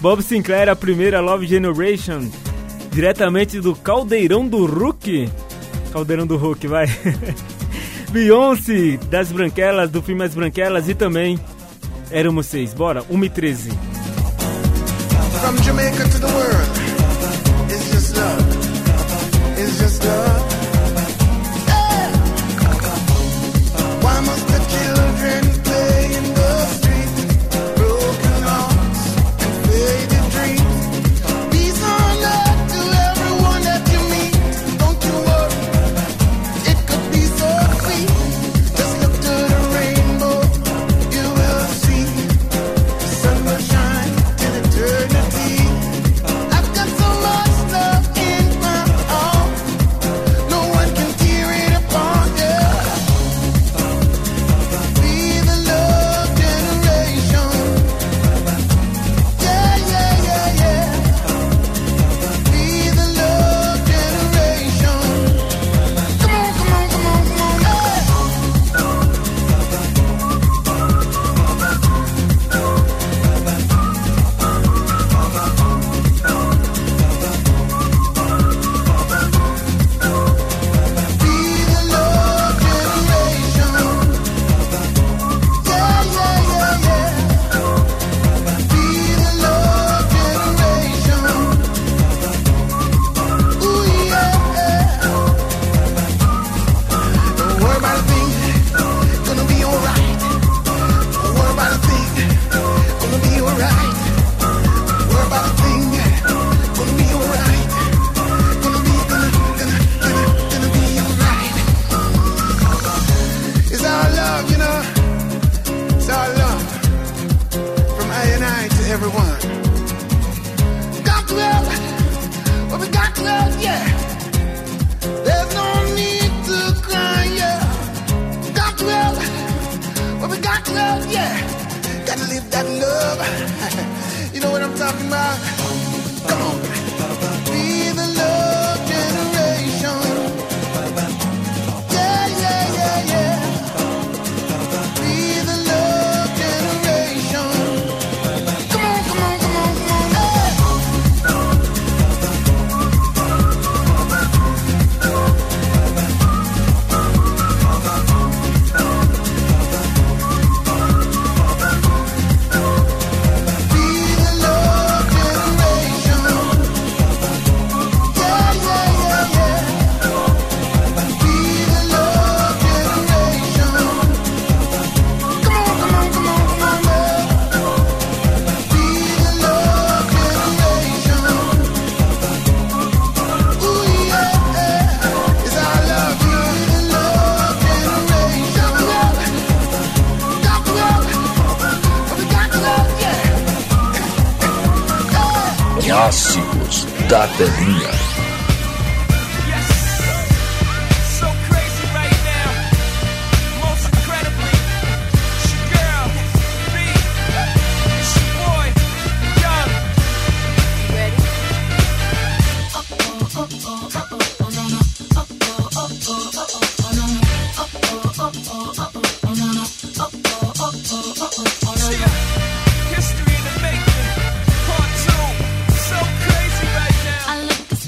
Speaker 5: Bob Sinclair, a primeira Love Generation, diretamente do Caldeirão do Hulk. Caldeirão do Hulk, vai. Beyoncé, das Branquelas, do filme As Branquelas e também Éramos Seis. Bora, 1 e 13.
Speaker 15: From Jamaica to the world, it's just love. It's just love.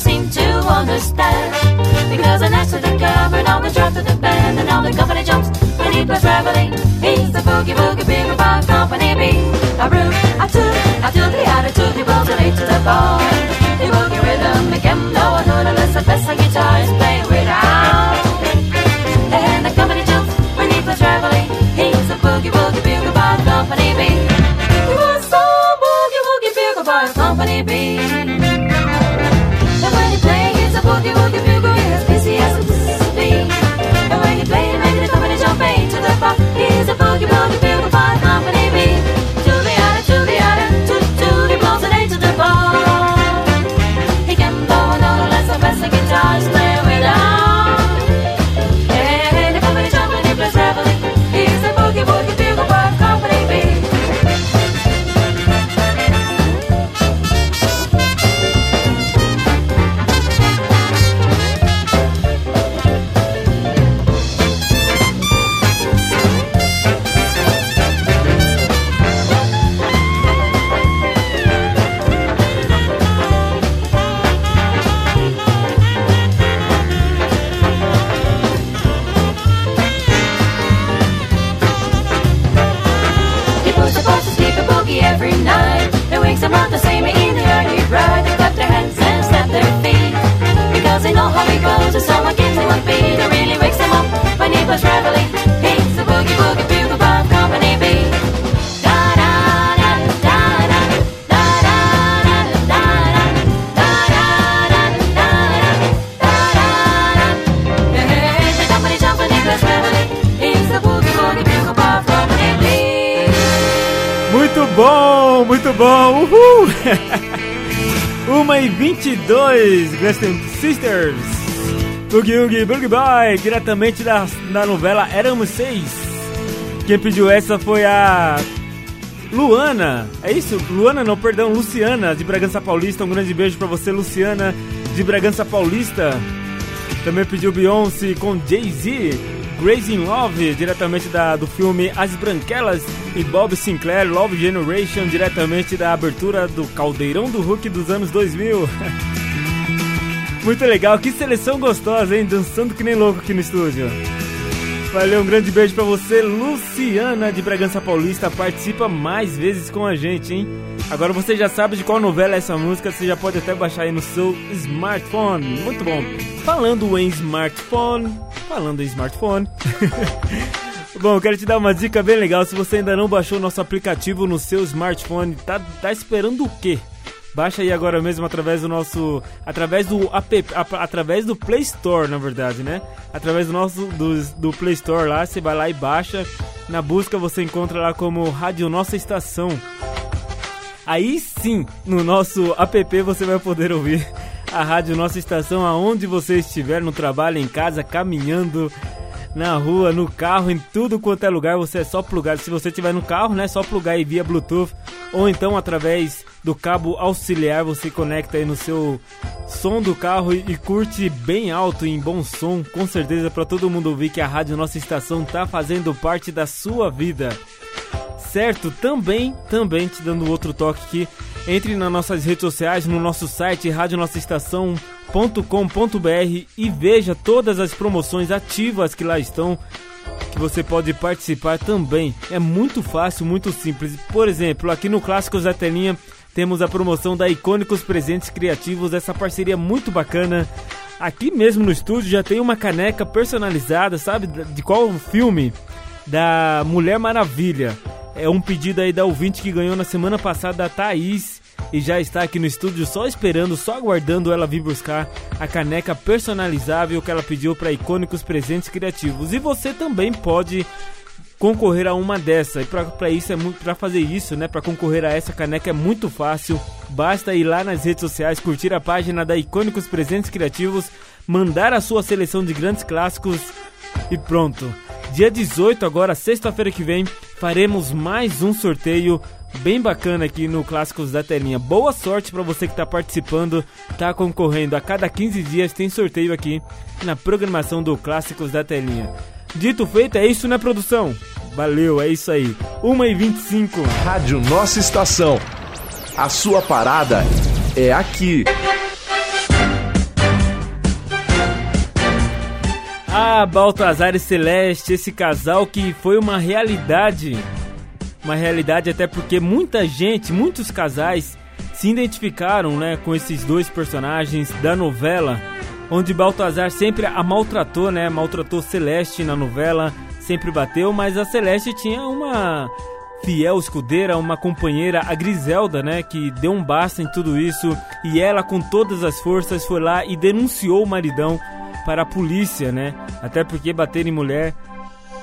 Speaker 11: seem to understand. Because an asset and
Speaker 16: covered on the drop to the bend, and all the company jumps when he was traveling. He's the boogie boogie big five company B. I brew, I took, I took the attitude, he was late to the bar. The boogie rhythm, make him know a hood unless the best guitar is playing
Speaker 5: with. 22, Glaston Sisters. Boogie Oogie Boogie Boy, diretamente da, da novela Éramos Seis. Quem pediu essa foi a Luana. É isso? Luana não, perdão, Luciana de Bragança Paulista. Um grande beijo pra você, Luciana de Bragança Paulista. Também pediu Beyoncé com Jay-Z. Grace in Love, diretamente da, do filme As Branquelas, e Bob Sinclair, Love Generation, diretamente da abertura do Caldeirão do Hulk dos anos 2000. Muito legal, que seleção gostosa, hein? Dançando que nem louco aqui no estúdio. Valeu, um grande beijo pra você, Luciana de Bragança Paulista. Participa mais vezes com a gente, hein? Agora você já sabe de qual novela é essa música, você já pode até baixar aí no seu smartphone. Muito bom. Falando em smartphone, falando em smartphone. bom, quero te dar uma dica bem legal. Se você ainda não baixou o nosso aplicativo no seu smartphone, tá, tá esperando o quê? Baixa aí agora mesmo através do nosso, através do app, através do Play Store, na verdade, né? Através do nosso do, do Play Store lá, você vai lá e baixa. Na busca você encontra lá como Rádio Nossa Estação. Aí sim, no nosso app você vai poder ouvir a Rádio Nossa Estação aonde você estiver, no trabalho, em casa, caminhando, na rua, no carro, em tudo quanto é lugar, você é só plugar. Se você estiver no carro, né, só plugar aí via Bluetooth ou então através do cabo auxiliar, você conecta aí no seu som do carro e, e curte bem alto em bom som, com certeza para todo mundo ouvir que a Rádio Nossa Estação tá fazendo parte da sua vida certo? Também, também te dando outro toque aqui. Entre nas nossas redes sociais, no nosso site radionossaestação.com.br e veja todas as promoções ativas que lá estão que você pode participar também. É muito fácil, muito simples. Por exemplo, aqui no Clássicos da Telinha temos a promoção da Icônicos Presentes Criativos, essa parceria muito bacana. Aqui mesmo no estúdio já tem uma caneca personalizada, sabe? De qual filme? Da Mulher Maravilha. É um pedido aí da ouvinte que ganhou na semana passada da Thaís e já está aqui no estúdio só esperando, só aguardando ela vir buscar a caneca personalizável que ela pediu para icônicos presentes criativos. E você também pode concorrer a uma dessa. E para isso é para fazer isso, né, para concorrer a essa caneca é muito fácil. Basta ir lá nas redes sociais, curtir a página da Icônicos Presentes Criativos, mandar a sua seleção de grandes clássicos e pronto. Dia 18, agora sexta-feira que vem, faremos mais um sorteio bem bacana aqui no Clássicos da Telinha. Boa sorte para você que está participando, está concorrendo. A cada 15 dias tem sorteio aqui na programação do Clássicos da Telinha. Dito feito, é isso, né, produção? Valeu, é isso aí. 1h25.
Speaker 9: Rádio Nossa Estação. A sua parada é aqui.
Speaker 5: Ah, Baltazar e Celeste, esse casal que foi uma realidade. Uma realidade até porque muita gente, muitos casais se identificaram, né, com esses dois personagens da novela, onde Baltazar sempre a maltratou, né, maltratou Celeste na novela, sempre bateu, mas a Celeste tinha uma fiel escudeira, uma companheira, a Griselda, né, que deu um basta em tudo isso, e ela com todas as forças foi lá e denunciou o maridão para a polícia, né? Até porque bater em mulher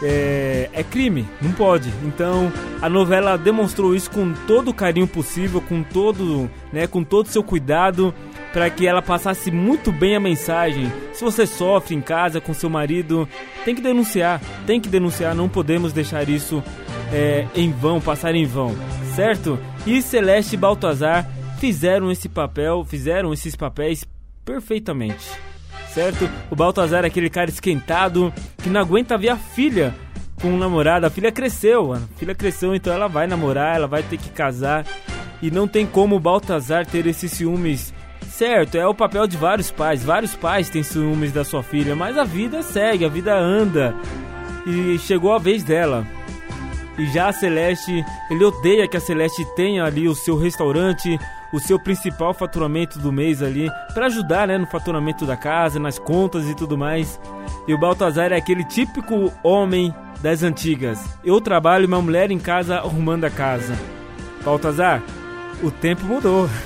Speaker 5: é, é, crime, não pode. Então a novela demonstrou isso com todo o carinho possível, com todo, né, com todo seu cuidado, para que ela passasse muito bem a mensagem. Se você sofre em casa com seu marido, tem que denunciar, tem que denunciar. Não podemos deixar isso é, em vão, passar em vão, certo? E Celeste e Baltazar fizeram esse papel, fizeram esses papéis perfeitamente certo? O Baltazar é aquele cara esquentado que não aguenta ver a filha com um namorado. A filha cresceu, mano. A filha cresceu, então ela vai namorar, ela vai ter que casar. E não tem como o Baltazar ter esses ciúmes. Certo, é o papel de vários pais. Vários pais têm ciúmes da sua filha, mas a vida segue, a vida anda. E chegou a vez dela. E já a Celeste, ele odeia que a Celeste tenha ali o seu restaurante, o seu principal faturamento do mês ali, para ajudar né, no faturamento da casa, nas contas e tudo mais. E o Baltazar é aquele típico homem das antigas. Eu trabalho e minha mulher em casa arrumando a casa. Baltazar, o tempo mudou.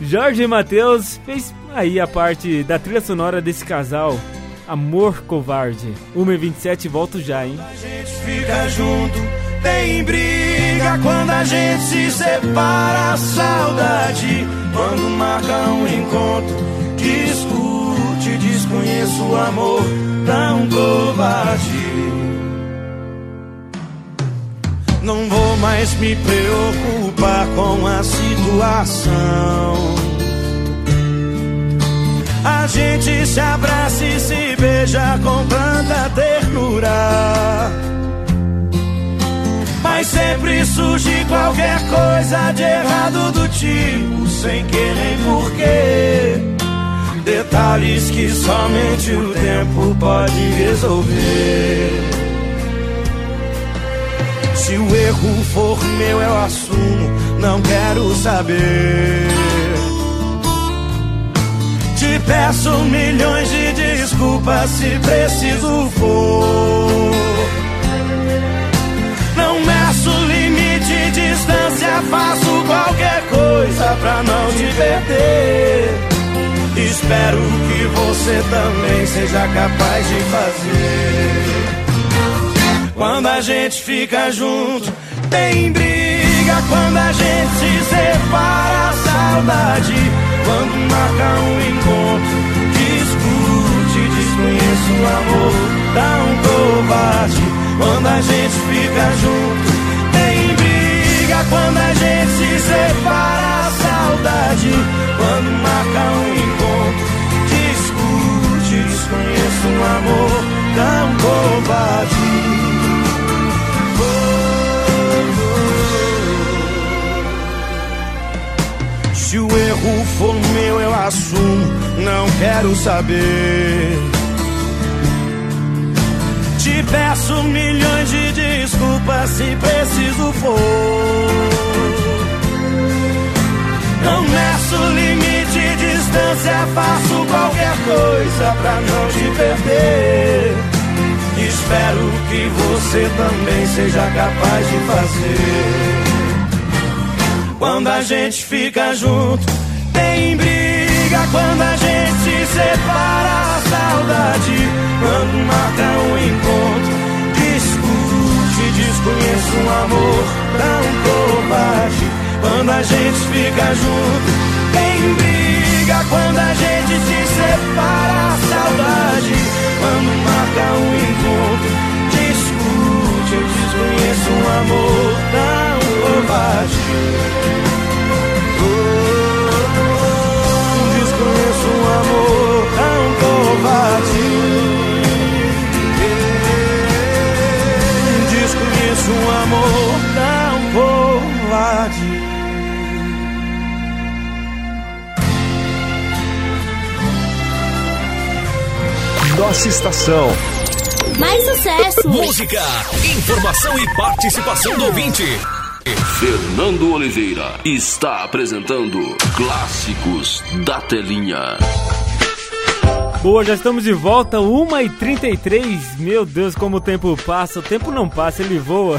Speaker 5: Jorge Matheus fez aí a parte da trilha sonora desse casal. Amor Covarde. 1h27, volto já, hein?
Speaker 17: A gente fica junto, tem briga quando a gente se separa, saudade quando marca um encontro. Discute, desconheço o amor tão covarde. Não vou mais me preocupar com a situação. A gente se abraça e se beija com tanta ternura. Mas sempre surge qualquer coisa de errado do tipo, sem querer porquê. Detalhes que somente o tempo pode resolver. Se o erro for meu, eu assumo, não quero saber. Te peço milhões de desculpas se preciso for. Distância, faço qualquer coisa pra não te perder. Espero que você também seja capaz de fazer. Quando a gente fica junto, tem briga. Quando a gente se separa, saudade. Quando marca um encontro, discute, desconheço o amor, dá um covarde. Quando a gente fica junto, briga. Quando a gente se separa, a saudade. Quando marca um encontro, discute, desconheço o amor, um covarde. Se o erro for meu, eu assumo, não quero saber. Te peço milhões de desculpas se preciso for. Não meço limite, distância, faço qualquer coisa pra não te perder. Espero que você também seja capaz de fazer. Quando a gente fica junto, tem briga. Quando a gente se separa, a saudade. Quando marca um encontro, discute, desconheço um amor tão covarde. Quando a gente fica junto, tem briga. Quando a gente se separa, a saudade.
Speaker 9: Nossa estação.
Speaker 2: Mais sucesso!
Speaker 3: Música, informação e participação do ouvinte.
Speaker 1: Fernando Oliveira está apresentando Clássicos da Telinha.
Speaker 5: Boa, já estamos de volta, 1h33. Meu Deus, como o tempo passa. O tempo não passa, ele voa.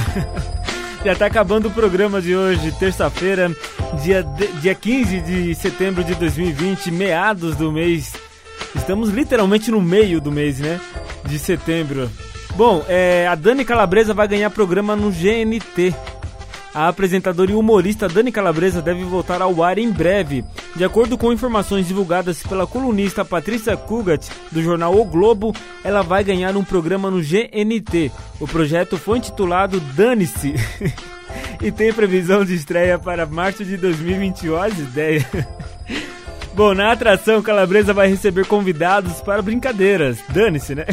Speaker 5: já tá acabando o programa de hoje, terça-feira, dia, de- dia 15 de setembro de 2020, meados do mês. Estamos literalmente no meio do mês, né? De setembro. Bom, é, a Dani Calabresa vai ganhar programa no GNT. A apresentadora e humorista Dani Calabresa deve voltar ao ar em breve. De acordo com informações divulgadas pela colunista Patrícia Kugat, do jornal O Globo, ela vai ganhar um programa no GNT. O projeto foi intitulado Dane-se e tem previsão de estreia para março de 2021. Olha as ideias. Bom, na atração, Calabresa vai receber convidados para brincadeiras. Dane-se, né?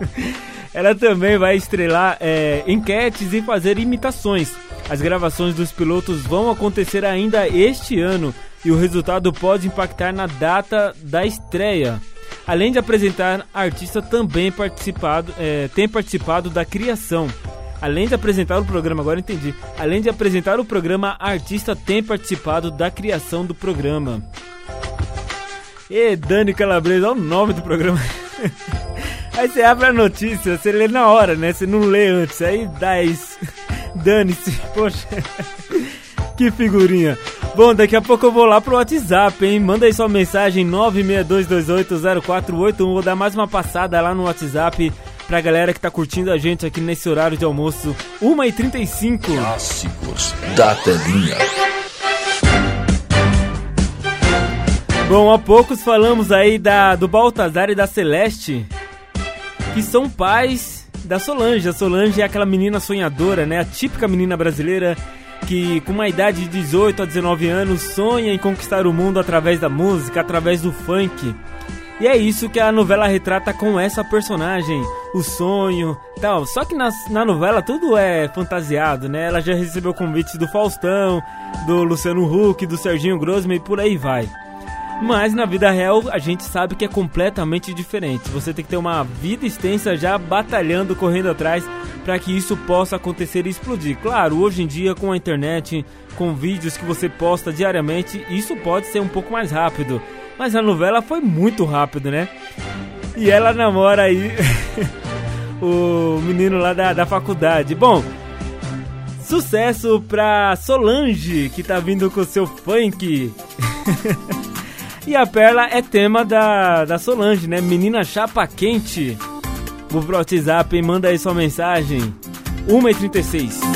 Speaker 5: Ela também vai estrelar é, enquetes e fazer imitações. As gravações dos pilotos vão acontecer ainda este ano e o resultado pode impactar na data da estreia. Além de apresentar, a artista também participado, é, tem participado da criação. Além de apresentar o programa, agora entendi. Além de apresentar o programa, a artista tem participado da criação do programa. E Dani Calabresa, olha o nome do programa. Aí você abre a notícia, você lê na hora, né? Você não lê antes, aí dá isso. Dane-se, poxa. Que figurinha. Bom, daqui a pouco eu vou lá pro WhatsApp, hein? Manda aí sua mensagem 962280481. Vou dar mais uma passada lá no WhatsApp
Speaker 2: pra galera que tá curtindo a gente aqui nesse horário de almoço, 1h35.
Speaker 7: Clássicos da telinha.
Speaker 2: Bom, há poucos falamos aí da, do Baltazar e da Celeste, que são pais da Solange. A Solange é aquela menina sonhadora, né? A típica menina brasileira que com uma idade de 18 a 19 anos sonha em conquistar o mundo através da música, através do funk. E é isso que a novela retrata com essa personagem, o sonho, tal. Só que na, na novela tudo é fantasiado, né? Ela já recebeu convites do Faustão, do Luciano Huck, do Serginho Grossman e por aí vai. Mas na vida real a gente sabe que é completamente diferente. Você tem que ter uma vida extensa já batalhando, correndo atrás para que isso possa acontecer e explodir. Claro, hoje em dia com a internet, com vídeos que você posta diariamente, isso pode ser um pouco mais rápido. Mas a novela foi muito rápido, né? E ela namora aí o menino lá da, da faculdade. Bom, sucesso pra Solange, que tá vindo com seu funk. e a Perla é tema da, da Solange, né? Menina chapa quente. Vou pro WhatsApp e manda aí sua mensagem. 1h36.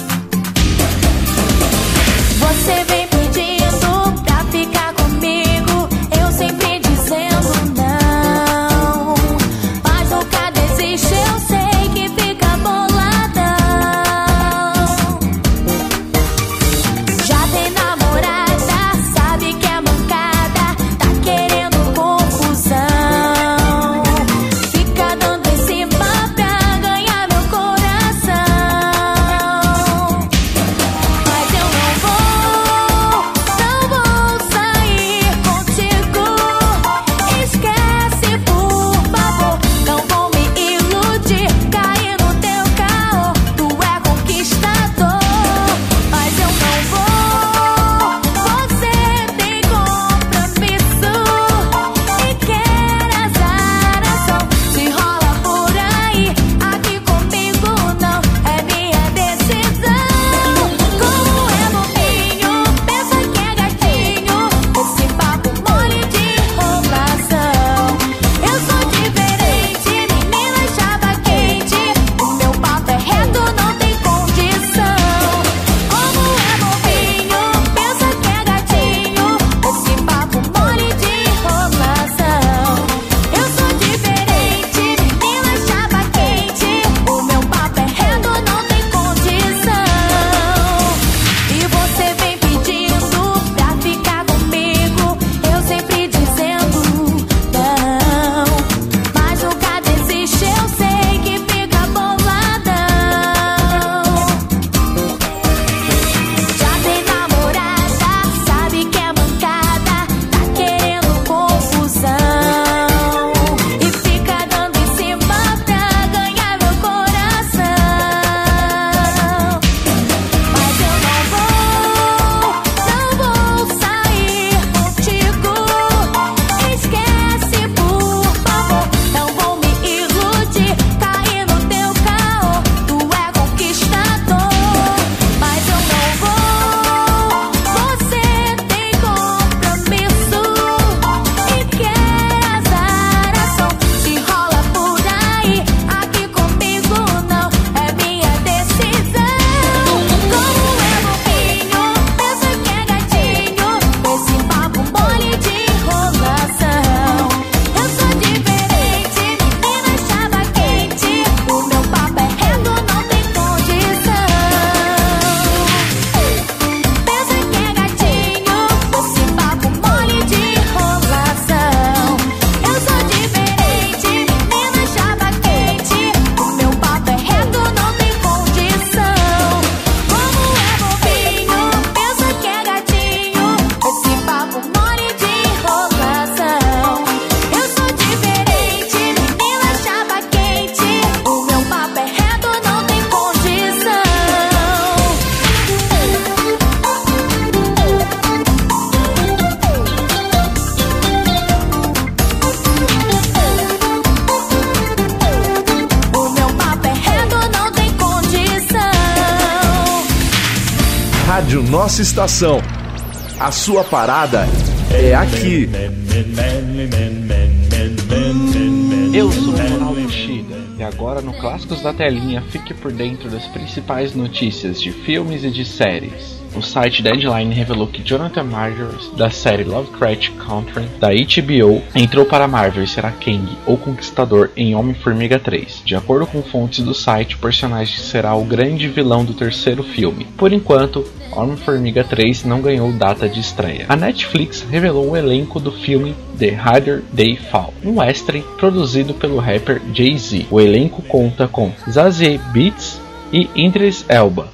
Speaker 9: Nossa Estação. A sua parada é aqui.
Speaker 18: Eu sou o Ronaldo Chega e agora no Clássicos da Telinha fique por dentro das principais notícias de filmes e de séries. O site Deadline revelou que Jonathan Majors, da série Lovecraft Country, da HBO, entrou para Marvel e será Kang, ou Conquistador, em Homem-Formiga 3. De acordo com fontes do site, o personagem será o grande vilão do terceiro filme. Por enquanto, Homem-Formiga 3 não ganhou data de estreia. A Netflix revelou o elenco do filme The Harder They Fall, um western produzido pelo rapper Jay-Z. O elenco conta com Zazie Beetz e Idris Elba.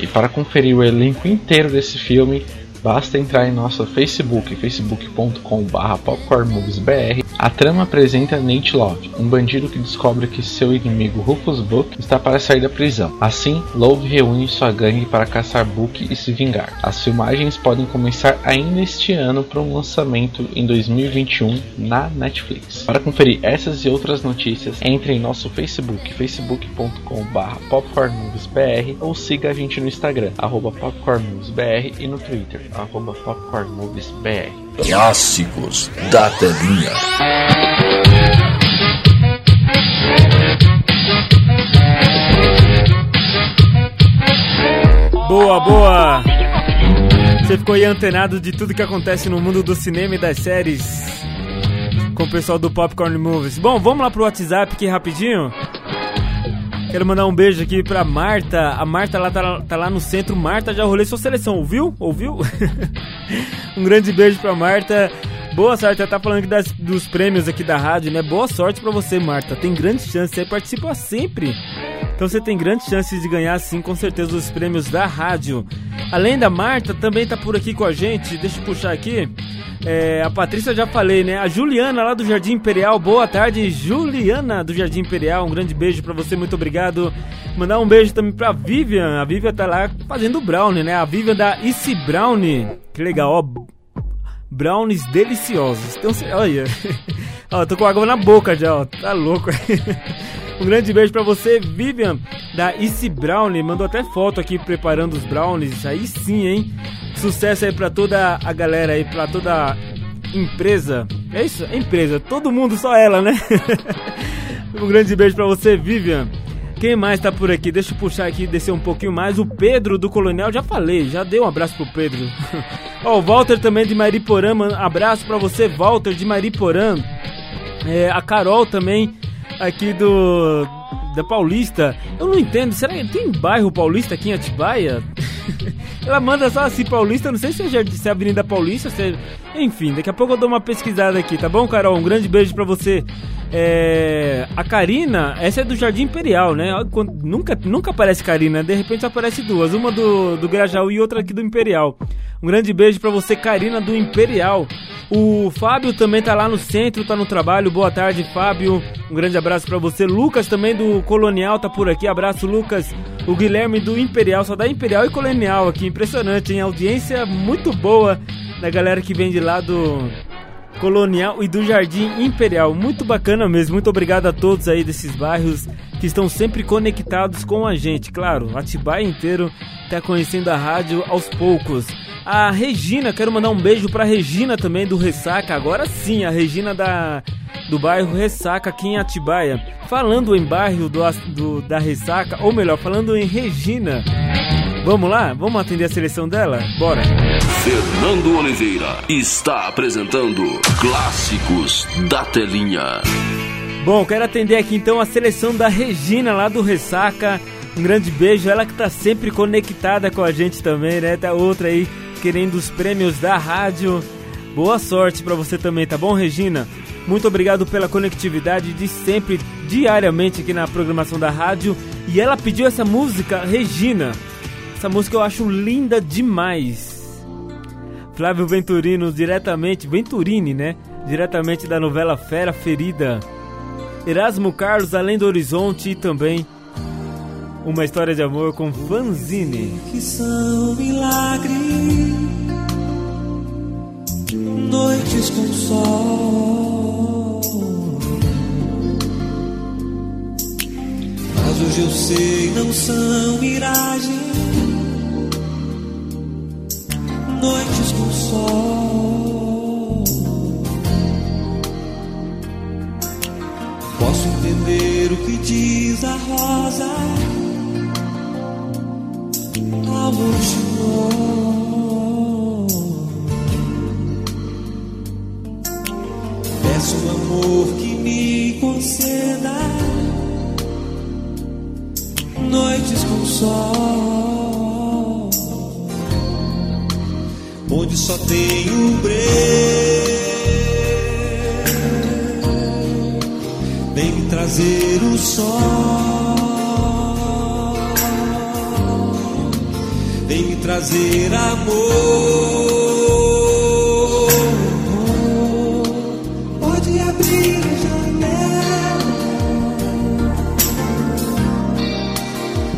Speaker 18: E para conferir o elenco inteiro desse filme, basta entrar em nosso Facebook, facebook.com.br popcornmoviesbr. A trama apresenta Nate Love, um bandido que descobre que seu inimigo Rufus Book está para sair da prisão. Assim, Love reúne sua gangue para caçar Book e se vingar. As filmagens podem começar ainda este ano para um lançamento em 2021 na Netflix. Para conferir essas e outras notícias, entre em nosso Facebook, facebook.com.br popcornmoviesbr ou siga a gente no Instagram, popcornmoviesbr e no Twitter, arroba popcornmoviesbr.
Speaker 1: Clássicos da telinha.
Speaker 5: Boa, boa! Você ficou aí antenado de tudo que acontece no mundo do cinema e das séries com o pessoal do Popcorn Movies. Bom, vamos lá pro WhatsApp aqui rapidinho. Quero mandar um beijo aqui pra Marta. A Marta lá tá, tá lá no centro. Marta, já rolei sua seleção, ouviu? Ouviu? um grande beijo pra Marta. Boa sorte, tá falando aqui das, dos prêmios aqui da rádio, né? Boa sorte pra você, Marta. Tem grande chance, você participa sempre. Então você tem grandes chances de ganhar, sim, com certeza, os prêmios da rádio. Além da Marta, também tá por aqui com a gente. Deixa eu puxar aqui. É, a Patrícia já falei, né? A Juliana lá do Jardim Imperial. Boa tarde, Juliana do Jardim Imperial. Um grande beijo pra você, muito obrigado. Mandar um beijo também pra Vivian. A Vivian tá lá fazendo brownie, né? A Vivian da Issy Brownie. Que legal, ó. Brownies deliciosos. Então, olha. ó, tô com água na boca já, ó. Tá louco. um grande beijo pra você, Vivian, da Issy Brownie. Mandou até foto aqui preparando os brownies. Aí sim, hein? Sucesso aí pra toda a galera aí, pra toda a empresa. É isso? É empresa. Todo mundo, só ela, né? um grande beijo pra você, Vivian. Quem mais tá por aqui? Deixa eu puxar aqui, descer um pouquinho mais. O Pedro do Colonial, já falei, já dei um abraço pro Pedro. Ó, o Walter também de Mariporã, mano, abraço pra você, Walter de Mariporã. É, a Carol também, aqui do. Da Paulista. Eu não entendo, será que tem bairro Paulista aqui em Atibaia? Ela manda só assim, Paulista, não sei se é, se é Avenida Paulista, se é... Enfim, daqui a pouco eu dou uma pesquisada aqui, tá bom, Carol? Um grande beijo pra você. É... A Karina, essa é do Jardim Imperial, né? Nunca, nunca aparece Karina, de repente aparece duas, uma do, do Grajaú e outra aqui do Imperial. Um grande beijo pra você, Karina do Imperial. O Fábio também tá lá no centro, tá no trabalho. Boa tarde, Fábio. Um grande abraço pra você. Lucas também do Colonial tá por aqui. Abraço, Lucas. O Guilherme do Imperial, só dá Imperial e Colonial aqui. Impressionante, hein? Audiência muito boa da galera que vem de lá do Colonial e do Jardim Imperial. Muito bacana mesmo. Muito obrigado a todos aí desses bairros que estão sempre conectados com a gente. Claro, Atibaia inteiro tá conhecendo a rádio aos poucos. A Regina, quero mandar um beijo pra Regina também do Ressaca. Agora sim, a Regina da do bairro Ressaca aqui em Atibaia. Falando em bairro do, do da Ressaca, ou melhor, falando em Regina. Vamos lá? Vamos atender a seleção dela? Bora.
Speaker 1: Fernando Oliveira está apresentando Clássicos da Telinha.
Speaker 5: Bom, quero atender aqui então a seleção da Regina lá do Ressaca. Um grande beijo, ela que tá sempre conectada com a gente também, né? Tá outra aí querendo os prêmios da rádio. Boa sorte pra você também, tá bom, Regina? Muito obrigado pela conectividade de sempre, diariamente aqui na programação da rádio. E ela pediu essa música, Regina. Essa música eu acho linda demais. Flávio Venturino, diretamente, Venturini, né? Diretamente da novela Fera Ferida. Erasmo Carlos, Além do Horizonte e também uma história de amor com Fanzine.
Speaker 19: que são milagres, noites com sol. Mas hoje eu sei, não são miragens, noites com sol. Posso entender o que diz a rosa ao roxinol. Peço o amor que me conceda noites com sol. onde só tem o breu. Vem me trazer o sol, vem me trazer amor. Pode abrir janela,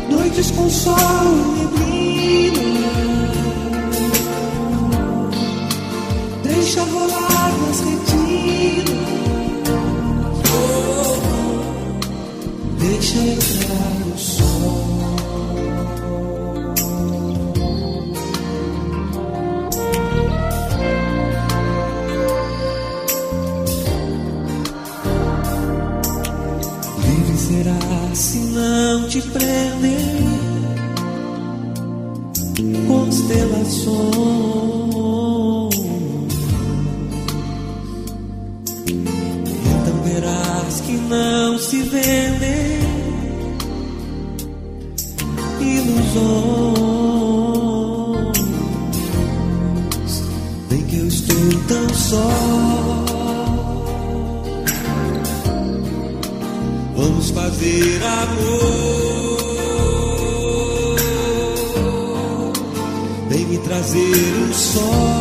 Speaker 19: noites com sol. se não te prender constelações. Então verás que não se vendem ilusões. Nem que eu estou tão só. amor. Vem me trazer o sol.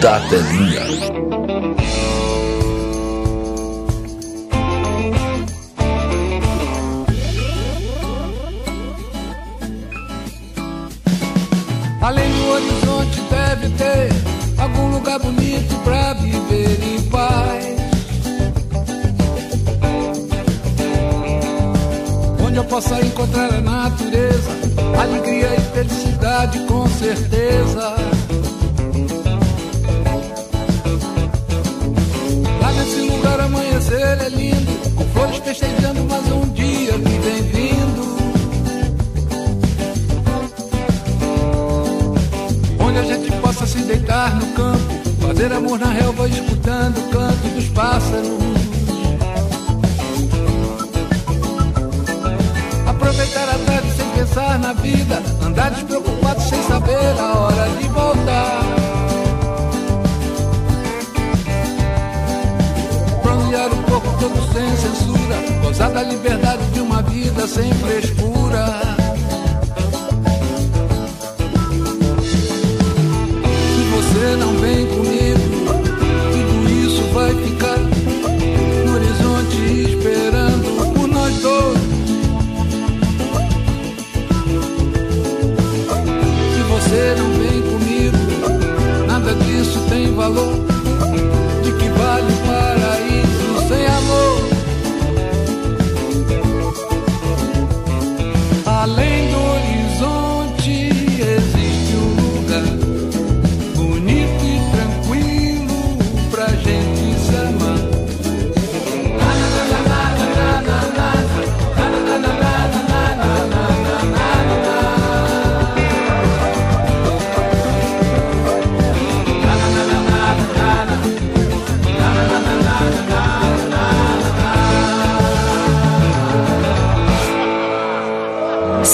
Speaker 20: Data Linha.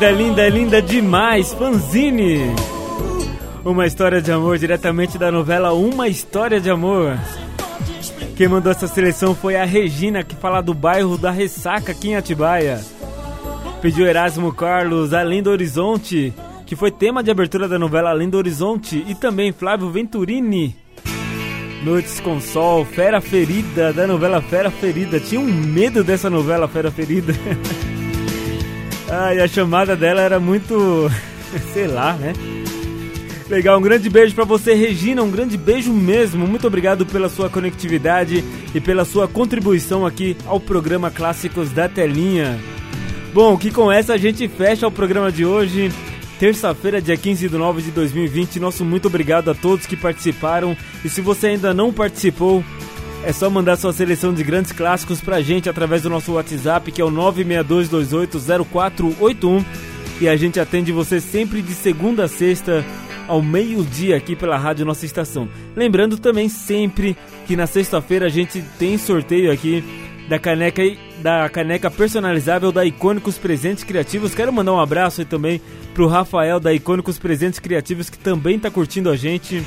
Speaker 5: Linda, linda, linda demais, Fanzine. Uma história de amor diretamente da novela Uma História de Amor. Quem mandou essa seleção foi a Regina, que fala do bairro da Ressaca aqui em Atibaia. Pediu Erasmo Carlos, Além do Horizonte, que foi tema de abertura da novela Além do Horizonte, e também Flávio Venturini. Noites com Sol, Fera Ferida, da novela Fera Ferida. Tinha um medo dessa novela Fera Ferida. Ai, a chamada dela era muito. sei lá, né? Legal, um grande beijo para você, Regina. Um grande beijo mesmo. Muito obrigado pela sua conectividade e pela sua contribuição aqui ao programa Clássicos da Telinha. Bom, que com essa a gente fecha o programa de hoje. Terça-feira, dia 15 de nove de 2020. Nosso muito obrigado a todos que participaram. E se você ainda não participou, é só mandar sua seleção de grandes clássicos pra gente através do nosso WhatsApp, que é o 962280481. E a gente atende você sempre de segunda a sexta, ao meio-dia, aqui pela Rádio Nossa Estação. Lembrando também sempre que na sexta-feira a gente tem sorteio aqui da caneca da caneca personalizável da Icônicos Presentes Criativos. Quero mandar um abraço aí também pro Rafael da Icônicos Presentes Criativos que também tá curtindo a gente.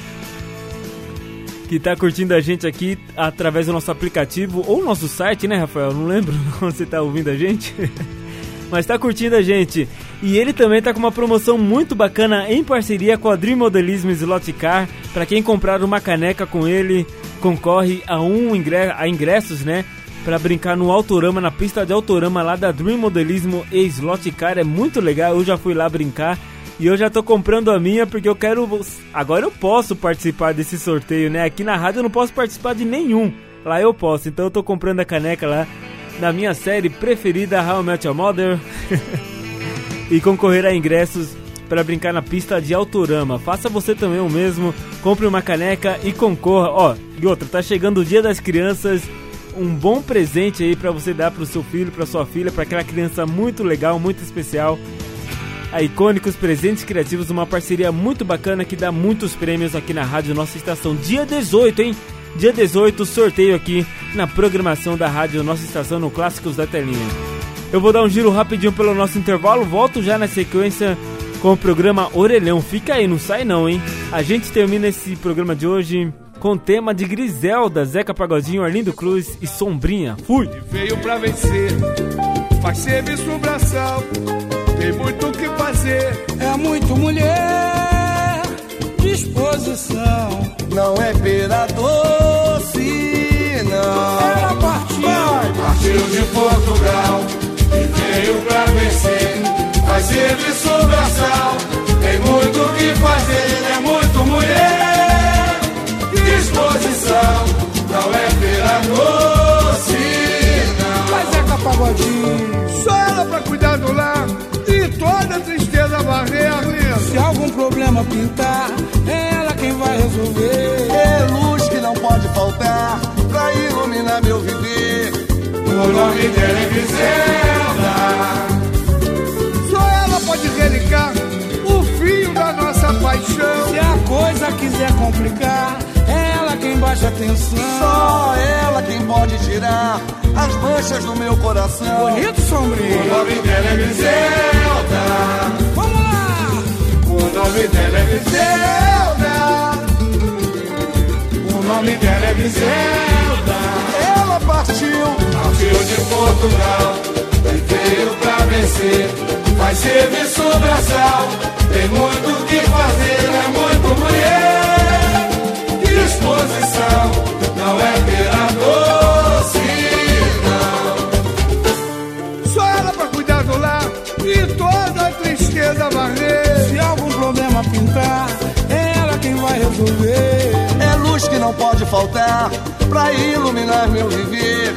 Speaker 5: Que tá curtindo a gente aqui através do nosso aplicativo ou nosso site, né, Rafael? Não lembro onde você tá ouvindo a gente. Mas tá curtindo a gente. E ele também tá com uma promoção muito bacana em parceria com a Dream Modelismo Slot Car. Para quem comprar uma caneca com ele, concorre a um ingresso, a ingressos, né? Para brincar no Autorama, na pista de Autorama lá da Dream Modelismo e Slot Car. É muito legal, eu já fui lá brincar. E eu já tô comprando a minha porque eu quero. Agora eu posso participar desse sorteio, né? Aqui na rádio eu não posso participar de nenhum. Lá eu posso, então eu tô comprando a caneca lá da minha série preferida, How I Met Your Mother. e concorrer a ingressos para brincar na pista de Autorama. Faça você também o mesmo, compre uma caneca e concorra. Ó, e outra, tá chegando o Dia das Crianças, um bom presente aí para você dar pro seu filho, para sua filha, para aquela criança muito legal, muito especial. A Icônicos Presentes Criativos, uma parceria muito bacana que dá muitos prêmios aqui na Rádio Nossa Estação. Dia 18, hein? Dia 18, sorteio aqui na programação da Rádio Nossa Estação no Clássicos da Telinha. Eu vou dar um giro rapidinho pelo nosso intervalo, volto já na sequência com o programa Orelhão. Fica aí, não sai não, hein? A gente termina esse programa de hoje com o tema de Griselda, Zeca Pagodinho, Arlindo Cruz e Sombrinha. Fui!
Speaker 21: Veio pra vencer, faz serviço braçal, tem muito o que fazer.
Speaker 20: É muito mulher, disposição.
Speaker 15: Não é beira doce, não.
Speaker 20: Ela partiu,
Speaker 21: Vai, partiu de Portugal e veio pra vencer. Faz serviço braçal, tem muito o que fazer. É muito mulher, disposição. Não é feira doce, não.
Speaker 20: mas é capagodinho.
Speaker 21: Só ela pra cuidar do lar toda tristeza varrer a
Speaker 20: Se algum problema pintar, é ela quem vai resolver.
Speaker 15: É luz que não pode faltar pra iluminar meu viver.
Speaker 21: O nome dela é Griselda. Só ela pode relicar o fio da nossa paixão.
Speaker 20: Se a coisa quiser complicar, quem baixa atenção.
Speaker 15: Só ela quem pode tirar as manchas do meu coração.
Speaker 20: Bonito, sombrinho.
Speaker 21: O nome dela é Griselda.
Speaker 20: Vamos lá!
Speaker 21: O nome dela é Griselda. O nome dela é Griselda.
Speaker 15: Ela partiu,
Speaker 21: Partiu de Portugal e veio pra vencer. Faz serviço braçal, tem muito o que fazer. É muito mulher, Não é doce, não. Só ela pra cuidar do lar e toda a tristeza varrer.
Speaker 20: Se algum problema pintar, é ela quem vai resolver.
Speaker 15: é luz que não pode faltar pra iluminar meu viver.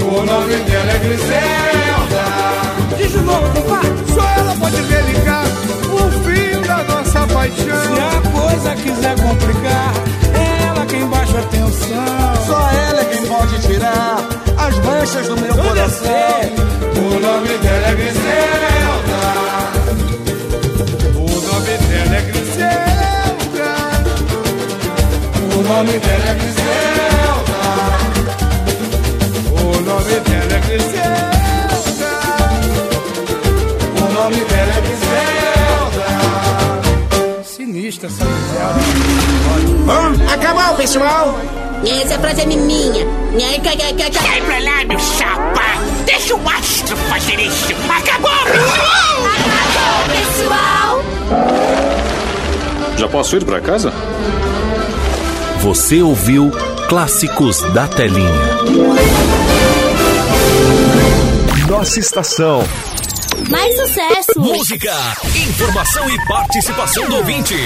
Speaker 21: O nome dela é Griselda.
Speaker 20: Diz de novo, compadre.
Speaker 21: Só ela pode religar o fio da nossa
Speaker 20: Se
Speaker 21: paixão.
Speaker 20: a coisa quiser complicar, quem baixa atenção.
Speaker 15: Só ela é quem pode tirar as manchas do meu coração.
Speaker 21: O nome dela é Griselda. O nome dela é Griselda. O nome dela é Griselda. O nome dela é Griselda. O nome dela é Griselda.
Speaker 20: Sinistra essa Griselda.
Speaker 22: Acabou, pessoal! Essa frase é minha. Sai pra lá, meu chapa! Deixa o astro fazer isso! Acabou!
Speaker 23: Acabou, pessoal!
Speaker 24: Já posso ir para casa? Você ouviu Clássicos da Telinha.
Speaker 9: Nossa estação.
Speaker 2: Mais sucesso!
Speaker 3: Música, informação e participação do ouvinte.